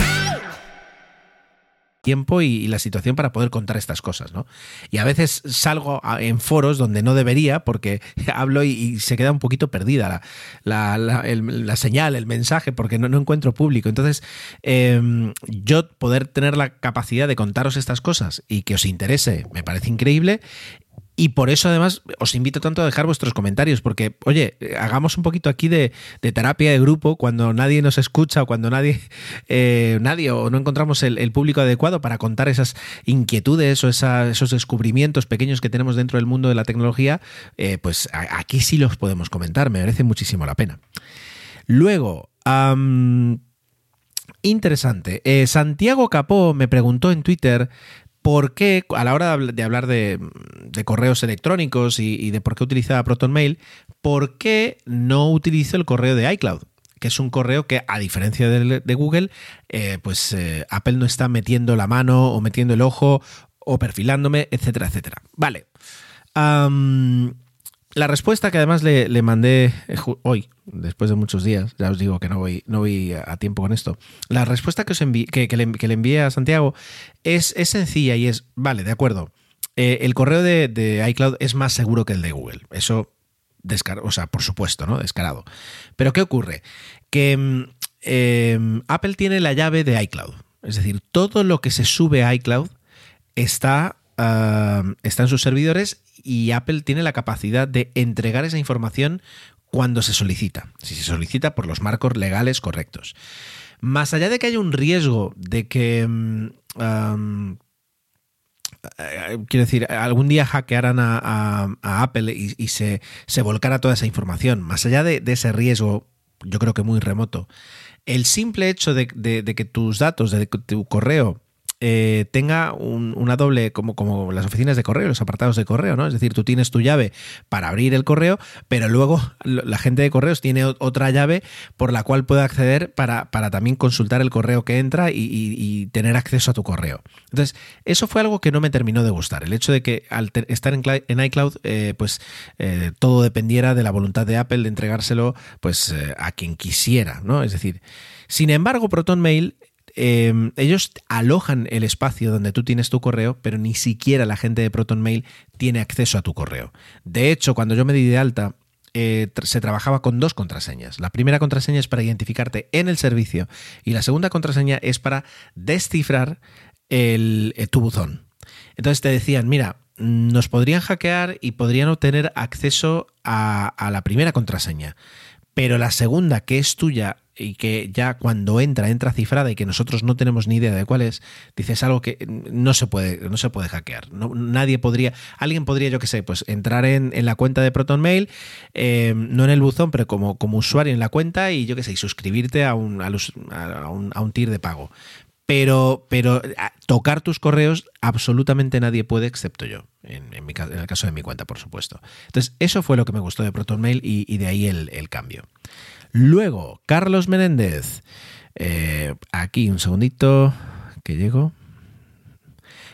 tiempo y, la situación para poder contar estas cosas, ¿no? Y a veces salgo en foros donde no debería porque hablo y, se queda un poquito perdida la, señal, el mensaje, porque no, encuentro público. Entonces, em, yo poder tener la capacidad de contaros estas cosas y que os interese, me parece increíble y por eso además os invito tanto a dejar vuestros comentarios, porque, oye, hagamos un poquito aquí de, terapia de grupo cuando nadie nos escucha o cuando nadie, eh, nadie o no encontramos el, público adecuado para contar esas inquietudes o esos descubrimientos pequeños que tenemos dentro del mundo de la tecnología, eh, pues aquí sí los podemos comentar, me merece muchísimo la pena. Luego, interesante. Eh, Santiago Capó me preguntó en Twitter por qué, a la hora de hablar de, correos electrónicos y, de por qué utilizaba ProtonMail, por qué no utilizo el correo de iCloud que es un correo que, a diferencia de, Google, eh, pues eh, Apple no está metiendo la mano o metiendo el ojo o perfilándome, etcétera, etcétera. Vale. La respuesta que además le, mandé eh, hoy, después de muchos días, ya os digo que no voy, no voy a tiempo con esto, la respuesta que, os que, le, envié a Santiago es, es, sencilla y es, vale, de acuerdo, eh, el correo de, iCloud es más seguro que el de Google, eso, o sea, por supuesto, ¿no? Descarado. Pero ¿qué ocurre? Que mm, em, Apple tiene la llave de iCloud, es decir, todo lo que se sube a iCloud está, ah, está en sus servidores y Apple tiene la capacidad de entregar esa información cuando se solicita, si se solicita por los marcos legales correctos. Más allá de que haya un riesgo de que... Mm, eh, quiero decir, algún día hackearan a, Apple y, se, volcara toda esa información. Más allá de, ese riesgo, yo creo que muy remoto, el simple hecho de, de que tus datos, de tu correo eh, tenga una doble, como, como las oficinas de correo, los apartados de correo, ¿no? Es decir, tú tienes tu llave para abrir el correo, pero luego la gente de correos tiene otra llave por la cual puede acceder para, para también consultar el correo que entra y, tener acceso a tu correo. Entonces, eso fue algo que no me terminó de gustar. El hecho de que al estar en, iCloud, eh, pues eh, todo dependiera de la voluntad de Apple de entregárselo pues a quien quisiera, ¿no? Es decir, sin embargo, ProtonMail Em, ellos alojan el espacio donde tú tienes tu correo, pero ni siquiera la gente de ProtonMail tiene acceso a tu correo. De hecho, cuando yo me di de alta, eh, se trabajaba con dos contraseñas. La primera contraseña es para identificarte en el servicio y la segunda contraseña es para descifrar el, eh, tu buzón. Entonces te decían, mira, nos podrían hackear y podrían obtener acceso a la primera contraseña pero la segunda, que es tuya y que ya cuando entra, entra cifrada y que nosotros no tenemos ni idea de cuál es, dices algo que no se puede, no se puede hackear. Nadie podría, alguien podría, yo que sé, pues entrar en, en la cuenta de ProtonMail, eh, no en el buzón, pero como, como usuario en la cuenta y yo que sé, suscribirte a un, a, un, a un tier de pago. Pero, pero tocar tus correos absolutamente nadie puede excepto yo, en, el caso de mi cuenta, por supuesto. Entonces, eso fue lo que me gustó de ProtonMail y, y de ahí el, cambio. Luego, Carlos Menéndez. Eh, aquí un segundito que llego.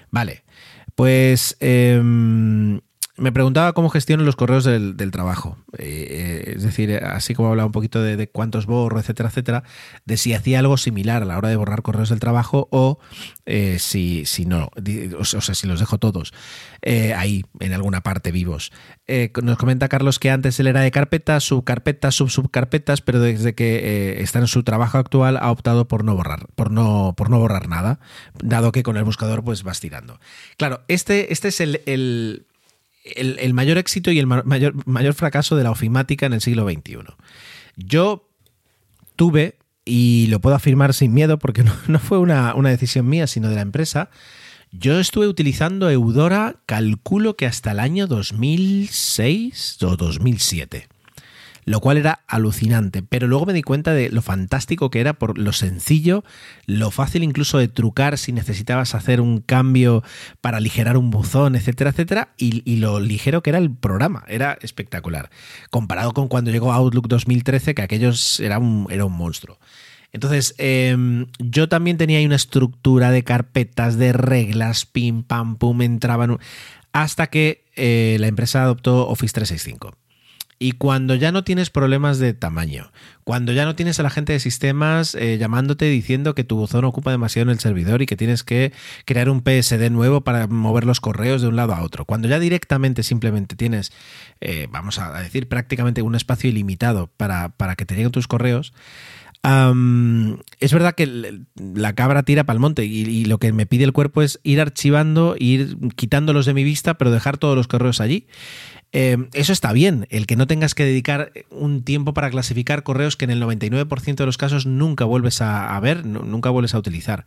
Vale, pues eh, me preguntaba cómo gestiono los correos del, del trabajo. Eh, es decir, así como hablaba un poquito de, cuántos borro, etcétera, etcétera, de si hacía algo similar a la hora de borrar correos del trabajo o eh, si, si no, o, sea, si los dejo todos eh, ahí, en alguna parte vivos. Eh, nos comenta Carlos que antes él era de carpetas, subcarpetas, sub subcarpetas, pero desde que está en su trabajo actual ha optado por no borrar, por no, por no borrar nada, dado que con el buscador pues vas tirando. Claro, este, este es el el, mayor éxito y el mayor, mayor fracaso de la ofimática en el siglo XXI. Yo tuve, y lo puedo afirmar sin miedo porque no, no fue una, una, decisión mía, sino de la empresa, yo estuve utilizando Eudora, calculo que hasta el año 2006 o 2007 lo cual era alucinante. Pero luego me di cuenta de lo fantástico que era por lo sencillo, lo fácil incluso de trucar si necesitabas hacer un cambio para aligerar un buzón, etcétera, etcétera, y, lo ligero que era el programa, era espectacular. Comparado con cuando llegó Outlook 2013, que aquellos era un, era un monstruo. Entonces, eh, yo también tenía ahí una estructura de carpetas, de reglas, pim, pam, pum, entraban. Hasta que eh, la empresa adoptó Office 365. Y cuando ya no tienes problemas de tamaño, cuando ya no tienes a la gente de sistemas eh, llamándote diciendo que tu buzón ocupa demasiado en el servidor y que tienes que crear un PSD nuevo para mover los correos de un lado a otro, cuando ya directamente simplemente tienes, eh, vamos a decir, prácticamente un espacio ilimitado para, para que te lleguen tus correos, es verdad que la cabra tira para el monte y, y, lo que me pide el cuerpo es ir archivando, ir quitándolos de mi vista, pero dejar todos los correos allí. Eh, eso está bien, el que no tengas que dedicar un tiempo para clasificar correos que en el 99% de los casos nunca vuelves a ver, nunca vuelves a utilizar.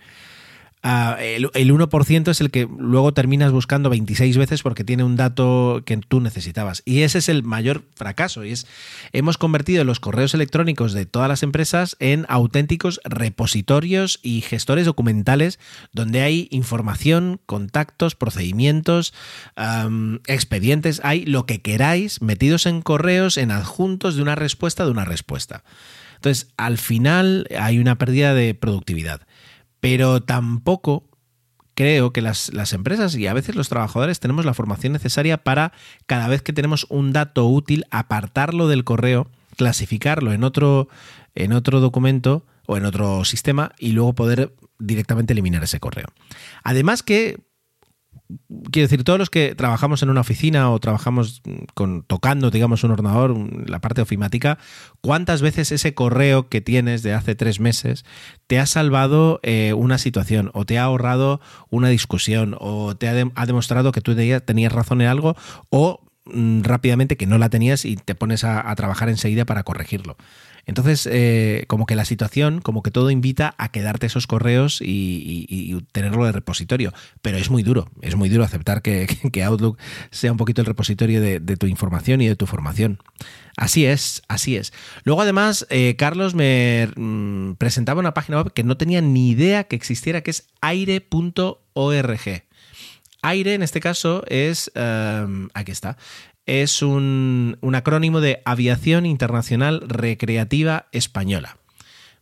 El, el, 1% es el que luego terminas buscando 26 veces porque tiene un dato que tú necesitabas. Y ese es el mayor fracaso. Y es, hemos convertido los correos electrónicos de todas las empresas en auténticos repositorios y gestores documentales donde hay información, contactos, procedimientos, expedientes, hay lo que queráis metidos en correos, en adjuntos de una respuesta de una respuesta. Entonces, al final hay una pérdida de productividad pero tampoco creo que las, las, empresas y a veces los trabajadores tenemos la formación necesaria para cada vez que tenemos un dato útil apartarlo del correo, clasificarlo en otro, en otro documento o en otro sistema y luego poder directamente eliminar ese correo. Además que quiero decir, todos los que trabajamos en una oficina o trabajamos con, tocando, digamos, un ordenador, la parte ofimática, ¿cuántas veces ese correo que tienes de hace tres meses te ha salvado eh, una situación o te ha ahorrado una discusión o te ha, de, ha demostrado que tú tenías razón en algo o mm, rápidamente que no la tenías y te pones a trabajar enseguida para corregirlo? Entonces, eh, como que la situación, como que todo invita a quedarte esos correos y, tenerlo de repositorio. Pero es muy duro, es muy duro aceptar que, Outlook sea un poquito el repositorio de, tu información y de tu formación. Así es, así es. Luego, además, eh, Carlos me mmm, presentaba una página web que no tenía ni idea que existiera, que es aire.org. Aire, en este caso, es. Um, aquí está es un, un, acrónimo de Aviación Internacional Recreativa Española.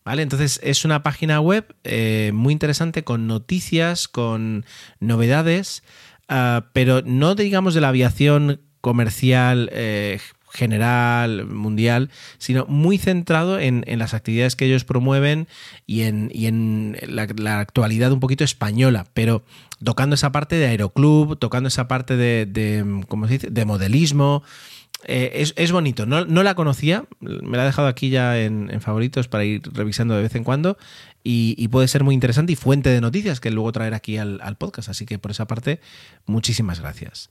¿Vale? Entonces es una página web eh, muy interesante con noticias, con novedades, uh, pero no digamos de la aviación comercial eh, general, mundial, sino muy centrado en, en, las actividades que ellos promueven y en, y en la, actualidad un poquito española, pero tocando esa parte de aeroclub, tocando esa parte de, de ¿cómo se dice?, de modelismo. Eh, es, es, bonito, no, no, la conocía, me la he dejado aquí ya en, favoritos para ir revisando de vez en cuando y, puede ser muy interesante y fuente de noticias que luego traer aquí al podcast, así que por esa parte, muchísimas gracias.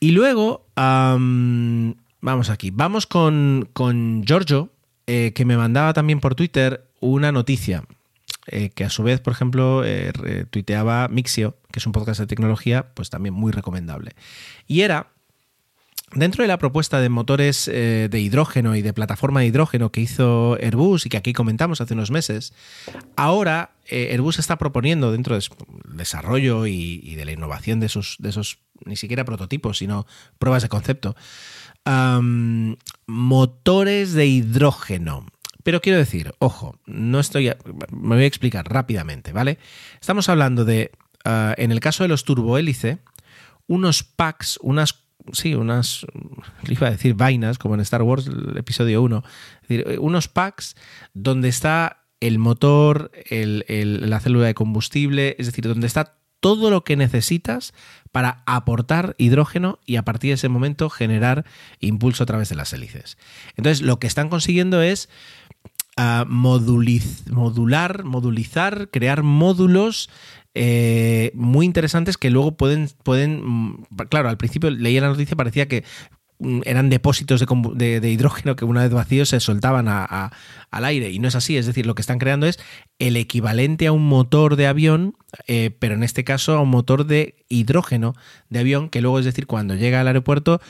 Y luego, vamos aquí. Vamos con, con Giorgio, eh, que me mandaba también por Twitter una noticia. eh, que a su vez, por ejemplo, eh, tuiteaba Mixio, que es un podcast de tecnología, pues también muy recomendable. Y era Dentro de la propuesta de motores de hidrógeno y de plataforma de hidrógeno que hizo Airbus y que aquí comentamos hace unos meses, ahora Airbus está proponiendo dentro del desarrollo y, de la innovación de esos, de esos, ni siquiera prototipos, sino pruebas de concepto, motores de hidrógeno. Pero quiero decir, ojo, no estoy. Me voy a explicar rápidamente, ¿vale? Estamos hablando de, ah, en el caso de los turbohélice, unos packs, unas sí, unas, iba a decir vainas, como en Star Wars, el episodio 1, es decir, unos packs donde está el motor, la célula de combustible, es decir, donde está todo lo que necesitas para aportar hidrógeno y a partir de ese momento generar impulso a través de las hélices. Entonces, lo que están consiguiendo es a moduliz- modular, modulizar, crear módulos eh, muy interesantes que luego pueden, pueden, mm, claro, al principio leía la noticia, parecía que eran depósitos de, de- hidrógeno que una vez vacíos se soltaban a- al aire. Y no es así, es decir, lo que están creando es el equivalente a un motor de avión, eh, pero en este caso a un motor de hidrógeno de avión que luego, es decir, cuando llega al aeropuerto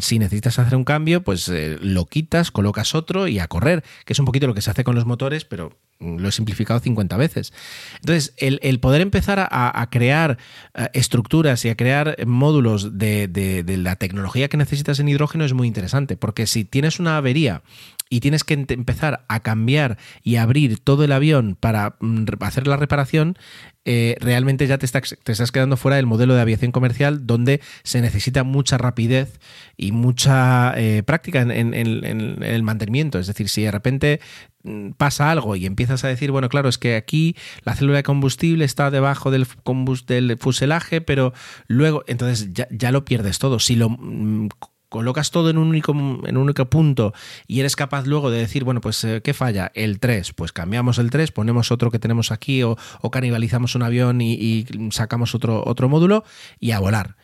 si necesitas hacer un cambio, pues eh, lo quitas, colocas otro y a correr, que es un poquito lo que se hace con los motores, pero mm, lo he simplificado 50 veces. Entonces, el, el poder empezar a, a crear eh, estructuras y a crear módulos de, de- de la tecnología que necesitas en hidrógeno es muy interesante, porque si tienes una avería y tienes que empezar a cambiar y abrir todo el avión para mm, hacer la reparación, eh, realmente ya te estás, quedando fuera del modelo de aviación comercial donde se necesita mucha rapidez y mucha eh, práctica en, el mantenimiento. Es decir, si de repente mm, pasa algo y empiezas a decir, bueno, claro, es que aquí la célula de combustible está debajo del fuselaje, pero luego, entonces ya, ya lo pierdes todo. Si lo mm, colocas todo en un único en un único punto y eres capaz luego de decir, bueno, pues eh, ¿qué falla? El 3, pues cambiamos el 3, ponemos otro que tenemos aquí o, o canibalizamos un avión y, sacamos otro, otro módulo y a volar.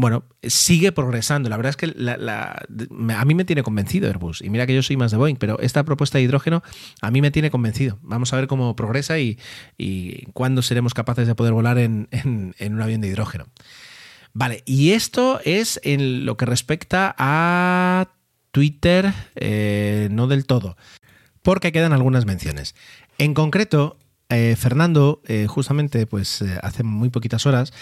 Bueno, sigue progresando. La verdad es que la- a mí me tiene convencido Airbus. Y mira que yo soy más de Boeing, pero esta propuesta de hidrógeno a mí me tiene convencido. Vamos a ver cómo progresa y, y cuándo seremos capaces de poder volar en- en un avión de hidrógeno. Vale, y esto es en lo que respecta a Twitter, eh, no del todo, porque quedan algunas menciones. En concreto, eh, Fernando, eh, justamente pues hace muy poquitas horas,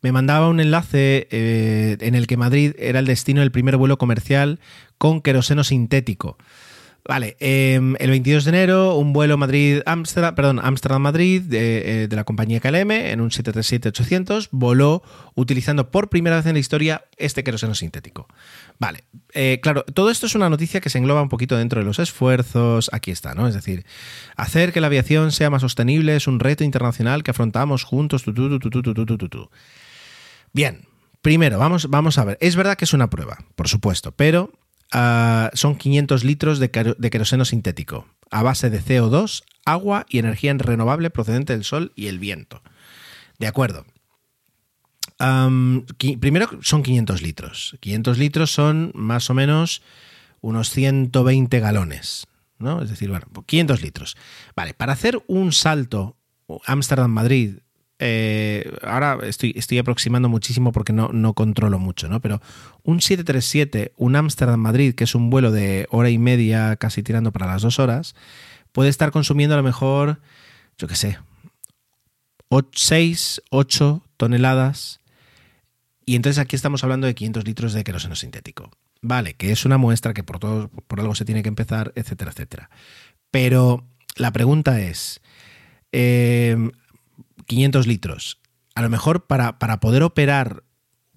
me mandaba un enlace en el que Madrid era el destino del primer vuelo comercial con queroseno sintético. Vale, em, el 22 de enero, un vuelo Madrid-Ámsterdam, perdón, Ámsterdam-Madrid de, eh, de, la compañía KLM en un 737-800 voló utilizando por primera vez en la historia este queroseno sintético. Vale, eh, claro, todo esto es una noticia que se engloba un poquito dentro de los esfuerzos, aquí está, ¿no? Es decir, hacer que la aviación sea más sostenible es un reto internacional que afrontamos juntos, tu, tu, tu, Bien, primero, vamos, vamos a ver, es verdad que es una prueba, por supuesto, pero son 500 litros de, de queroseno sintético a base de CO2, agua y energía renovable procedente del sol y el viento. De acuerdo. Primero son 500 litros. 500 litros son más o menos unos 120 galones. ¿no? Es decir, bueno, 500 litros. Vale, para hacer un salto Ámsterdam-Madrid, eh, ahora estoy, estoy aproximando muchísimo porque no, no controlo mucho, ¿no? Pero un 737, un Ámsterdam-Madrid, que es un vuelo de hora y media, casi tirando para las dos horas, puede estar consumiendo a lo mejor, yo qué sé, 6, 8 toneladas. Y entonces aquí estamos hablando de 500 litros de queroseno sintético. Vale, que es una muestra que por, todo, por algo se tiene que empezar, etcétera, etcétera. Pero la pregunta es, eh, 500 litros, a lo mejor para, para poder operar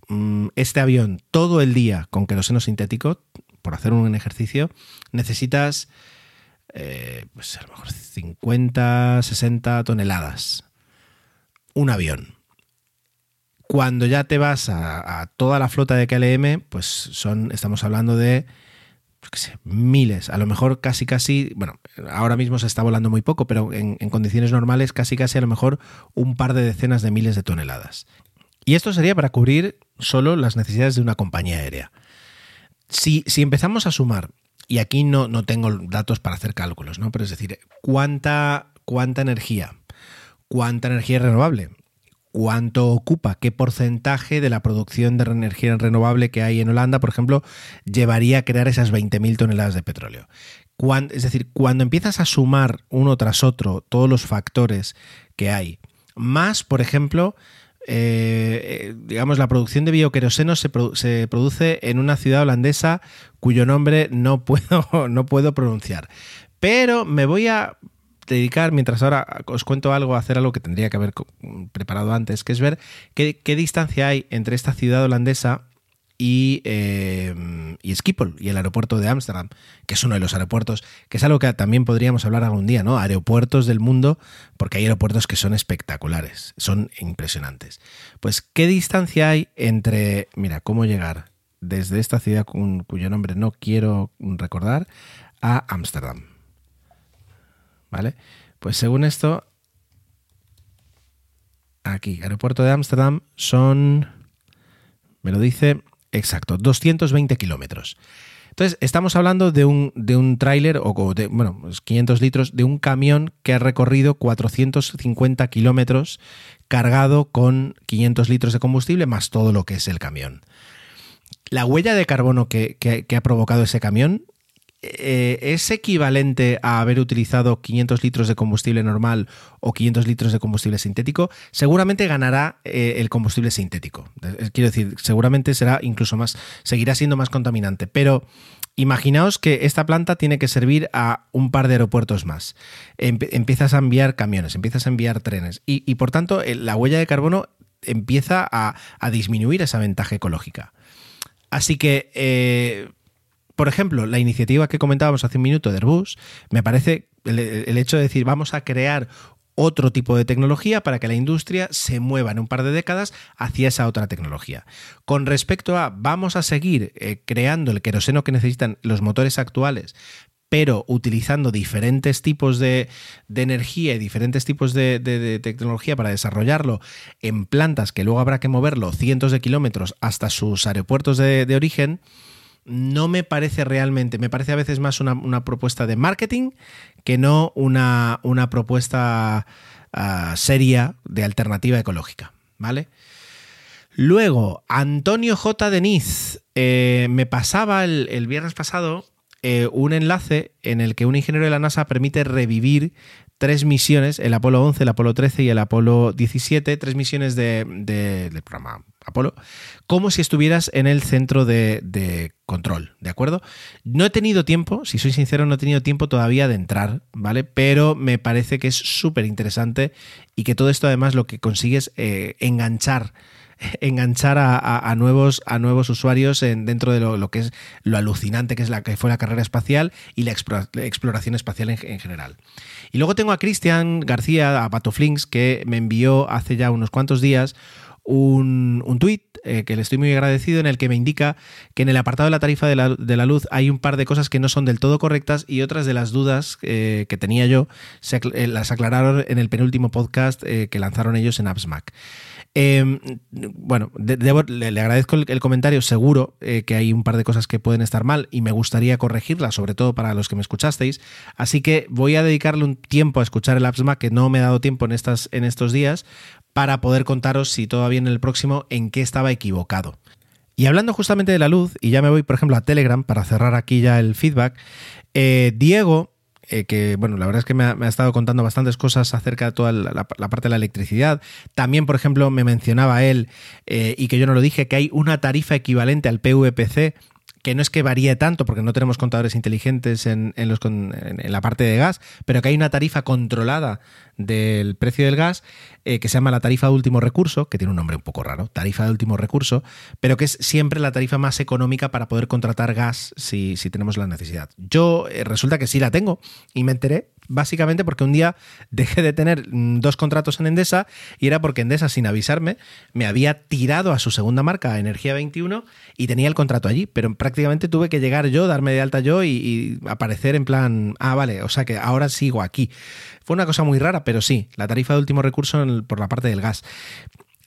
mm, este avión todo el día con queroseno sintético, por hacer un ejercicio, necesitas eh, pues a lo mejor 50, 60 toneladas. Un avión. Cuando ya te vas a, a toda la flota de KLM, pues son, estamos hablando de qué sé, miles, a lo mejor casi casi, bueno, ahora mismo se está volando muy poco, pero en, en condiciones normales casi casi a lo mejor un par de decenas de miles de toneladas. Y esto sería para cubrir solo las necesidades de una compañía aérea. Si, si empezamos a sumar, y aquí no, no tengo datos para hacer cálculos, ¿no? Pero es decir, ¿cuánta, cuánta energía? ¿Cuánta energía renovable? Cuánto ocupa, qué porcentaje de la producción de energía renovable que hay en Holanda, por ejemplo, llevaría a crear esas 20.000 toneladas de petróleo. es decir, cuando empiezas a sumar uno tras otro todos los factores que hay, más, por ejemplo, eh, eh, digamos, la producción de bioqueroseno se, se, produce en una ciudad holandesa cuyo nombre no puedo, no puedo pronunciar. Pero me voy a dedicar, mientras ahora os cuento algo, hacer algo que tendría que haber preparado antes, que es ver qué, distancia hay entre esta ciudad holandesa y, eh, y Schiphol y el aeropuerto de Ámsterdam, que es uno de los aeropuertos, que es algo que también podríamos hablar algún día, ¿no? Aeropuertos del mundo, porque hay aeropuertos que son espectaculares, son impresionantes. Pues, ¿qué distancia hay entre, mira, cómo llegar desde esta ciudad cuyo nombre no quiero recordar a Ámsterdam? ¿Vale? Pues según esto, aquí, aeropuerto de Ámsterdam, son, me lo dice, exacto, 220 kilómetros. Entonces, estamos hablando de un, de un tráiler, o de, bueno, 500 litros, de un camión que ha recorrido 450 kilómetros cargado con 500 litros de combustible más todo lo que es el camión. La huella de carbono que, que ha provocado ese camión eh, ¿es equivalente a haber utilizado 500 litros de combustible normal o 500 litros de combustible sintético? Seguramente ganará eh, el combustible sintético. Eh, quiero decir, seguramente será incluso más, seguirá siendo más contaminante. Pero imaginaos que esta planta tiene que servir a un par de aeropuertos más. empiezas a enviar camiones, empiezas a enviar trenes y, por tanto la huella de carbono empieza a, disminuir esa ventaja ecológica. Así que por ejemplo, la iniciativa que comentábamos hace un minuto de Airbus, me parece el, hecho de decir vamos a crear otro tipo de tecnología para que la industria se mueva en un par de décadas hacia esa otra tecnología. Con respecto a vamos a seguir eh, creando el queroseno que necesitan los motores actuales, pero utilizando diferentes tipos de, energía y diferentes tipos de, tecnología para desarrollarlo en plantas que luego habrá que moverlo cientos de kilómetros hasta sus aeropuertos de origen, no me parece realmente, me parece a veces más una, propuesta de marketing que no una, una propuesta ah, seria de alternativa ecológica, ¿vale? Luego, Antonio J. Deniz eh, me pasaba el, viernes pasado eh, un enlace en el que un ingeniero de la NASA permite revivir tres misiones, el Apolo 11, el Apolo 13 y el Apolo 17, tres misiones de, del programa Apolo, como si estuvieras en el centro de, control, ¿de acuerdo? No he tenido tiempo, si soy sincero, no he tenido tiempo todavía de entrar, ¿vale? Pero me parece que es súper interesante y que todo esto además lo que consigue es eh, enganchar enganchar a, nuevos, a nuevos usuarios en, dentro de lo, que es lo alucinante que es la que fue la carrera espacial y la, exploración espacial en, general. Y luego tengo a Cristian García, a Patoflinks, que me envió hace ya unos cuantos días un, un tuit eh, que le estoy muy agradecido en el que me indica que en el apartado de la tarifa de la, luz hay un par de cosas que no son del todo correctas y otras de las dudas eh, que tenía yo se, eh, las aclararon en el penúltimo podcast que lanzaron ellos en AppsMac. Em, bueno, le, agradezco el, comentario, seguro eh, que hay un par de cosas que pueden estar mal y me gustaría corregirlas, sobre todo para los que me escuchasteis. Así que voy a dedicarle un tiempo a escuchar el AppsMac, que no me he dado tiempo en, estas, en estos días, para poder contaros si todavía en el próximo en qué estaba equivocado. Y hablando justamente de la luz, y ya me voy, por ejemplo, a Telegram para cerrar aquí ya el feedback, eh, Diego eh, que, bueno, la verdad es que me ha, estado contando bastantes cosas acerca de toda la, parte de la electricidad. También, por ejemplo, me mencionaba él, eh, y que yo no lo dije, que hay una tarifa equivalente al PVPC que no es que varíe tanto porque no tenemos contadores inteligentes en, en, la parte de gas, pero que hay una tarifa controlada del precio del gas eh, que se llama la tarifa de último recurso, que tiene un nombre un poco raro, tarifa de último recurso, pero que es siempre la tarifa más económica para poder contratar gas si, si tenemos la necesidad. Yo eh, resulta que sí la tengo y me enteré básicamente porque un día dejé de tener mm, dos contratos en Endesa y era porque Endesa, sin avisarme, me había tirado a su segunda marca, Energía 21, y tenía el contrato allí, pero prácticamente tuve que llegar yo, darme de alta yo y, aparecer en plan, ah, vale, o sea que ahora sigo aquí. Fue una cosa muy rara, pero sí, la tarifa de último recurso por la parte del gas.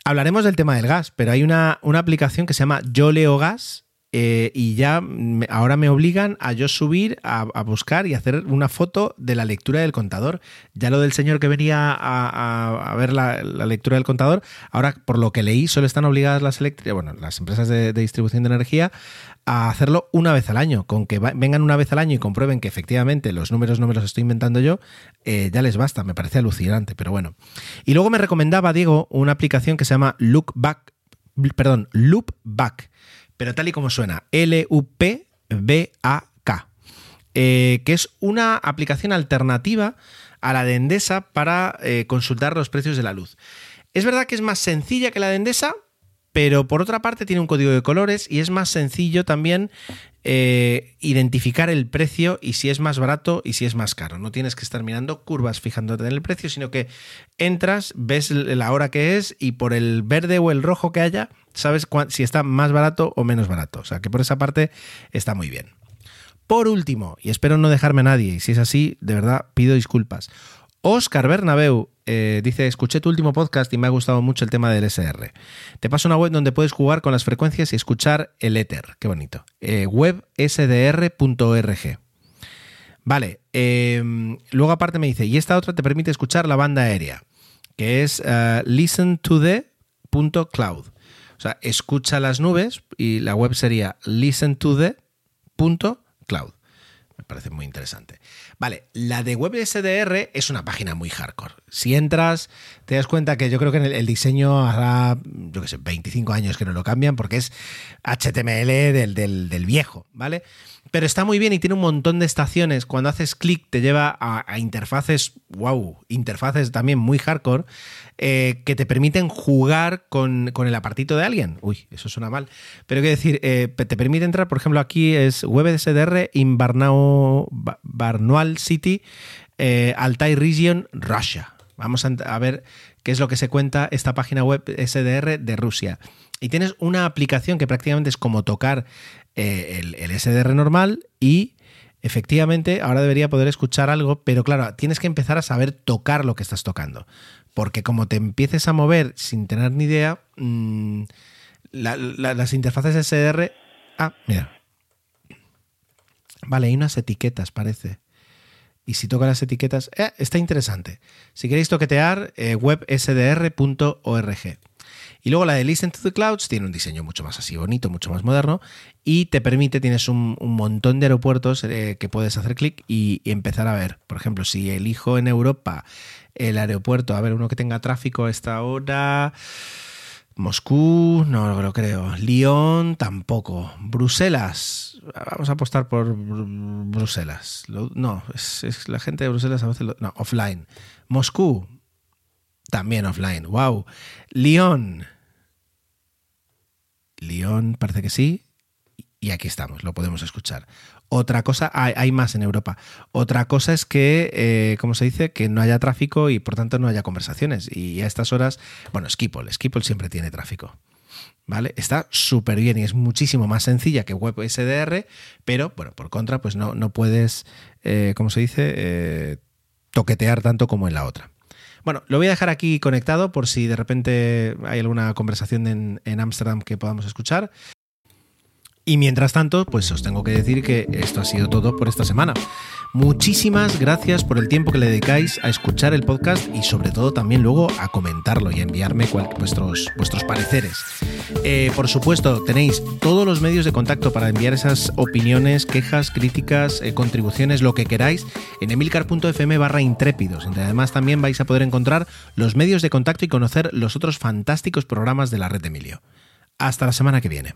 Hablaremos del tema del gas, pero hay una, una aplicación que se llama Yo Leo Gas, eh, y ya ahora me obligan a yo subir a, buscar y hacer una foto de la lectura del contador. Ya lo del señor que venía a, ver la, lectura del contador, ahora por lo que leí solo están obligadas las eléctricas, bueno, las empresas de, distribución de energía a hacerlo una vez al año. Con que vengan una vez al año y comprueben que efectivamente los números no me los estoy inventando yo, eh, ya les basta. Me parece alucinante, pero bueno. Y luego me recomendaba, Diego, una aplicación que se llama Lookback, perdón, Loopback, pero tal y como suena, L-U-P-B-A-K, eh, que es una aplicación alternativa a la de Endesa para eh, consultar los precios de la luz. Es verdad que es más sencilla que la de Endesa, pero por otra parte tiene un código de colores y es más sencillo también eh, identificar el precio y si es más barato y si es más caro. No tienes que estar mirando curvas fijándote en el precio, sino que entras, ves la hora que es y por el verde o el rojo que haya, sabes si está más barato o menos barato. O sea que por esa parte está muy bien. Por último, y espero no dejarme a nadie, y si es así, de verdad pido disculpas. Oscar Bernabeu eh, dice, escuché tu último podcast y me ha gustado mucho el tema del SR. Te paso una web donde puedes jugar con las frecuencias y escuchar el éter. Qué bonito. Eh, websdr.org. Vale, eh, luego aparte me dice, y esta otra te permite escuchar la banda aérea, que es eh, listen to the.cloud. O sea, escucha las nubes y la web sería listen to the.cloud. Me parece muy interesante. Vale, la de WebSDR es una página muy hardcore. Si entras, te das cuenta que yo creo que en el, diseño hará, yo qué sé, 25 años que no lo cambian porque es HTML del, del- del viejo, ¿vale? Pero está muy bien y tiene un montón de estaciones. Cuando haces clic te lleva a, interfaces, wow, interfaces también muy hardcore, eh, que te permiten jugar con, con el apartito de alguien. Uy, eso suena mal. Pero quiero decir, eh, te permite entrar, por ejemplo, aquí es WebSDR in Barnau, Ba- Barnaul City, eh, Altai Region, Russia. Vamos a ver qué es lo que se cuenta esta página web SDR de Rusia. Y tienes una aplicación que prácticamente es como tocar eh, el, SDR normal y efectivamente ahora debería poder escuchar algo, pero claro, tienes que empezar a saber tocar lo que estás tocando. Porque como te empieces a mover sin tener ni idea, mm, la- las interfaces SDR... Ah, mira. Vale, hay unas etiquetas, parece. Y si toca las etiquetas, eh, está interesante. Si queréis toquetear, eh, websdr.org. Y luego la de Listen to the Clouds tiene un diseño mucho más así bonito, mucho más moderno y te permite, tienes un, montón de aeropuertos eh, que puedes hacer clic y, empezar a ver. Por ejemplo, si elijo en Europa el aeropuerto, a ver, uno que tenga tráfico a esta hora, Moscú, no lo creo. Lyon, tampoco. Bruselas, vamos a apostar por Br- Bruselas. No, es la gente de Bruselas a veces lo- no, offline. Moscú, también offline. Wow. Lyon. Lyon, parece que sí. Y aquí estamos, lo podemos escuchar. Otra cosa, hay, más en Europa. Otra cosa es que, eh, como se dice, que no haya tráfico y por tanto no haya conversaciones. Y a estas horas, bueno, Skipple, Skipple siempre tiene tráfico. ¿Vale? Está súper bien y es muchísimo más sencilla que WebSDR, pero bueno, por contra, pues no, no puedes, eh, como se dice, eh, toquetear tanto como en la otra. Bueno, lo voy a dejar aquí conectado por si de repente hay alguna conversación en Ámsterdam que podamos escuchar. Y mientras tanto, pues os tengo que decir que esto ha sido todo por esta semana. Muchísimas gracias por el tiempo que le dedicáis a escuchar el podcast y sobre todo también luego a comentarlo y a enviarme vuestros, vuestros pareceres. Eh, por supuesto, tenéis todos los medios de contacto para enviar esas opiniones, quejas, críticas, eh, contribuciones, lo que queráis, en emilcar.fm barra intrépidos, donde además también vais a poder encontrar los medios de contacto y conocer los otros fantásticos programas de la red de Emilio. Hasta la semana que viene.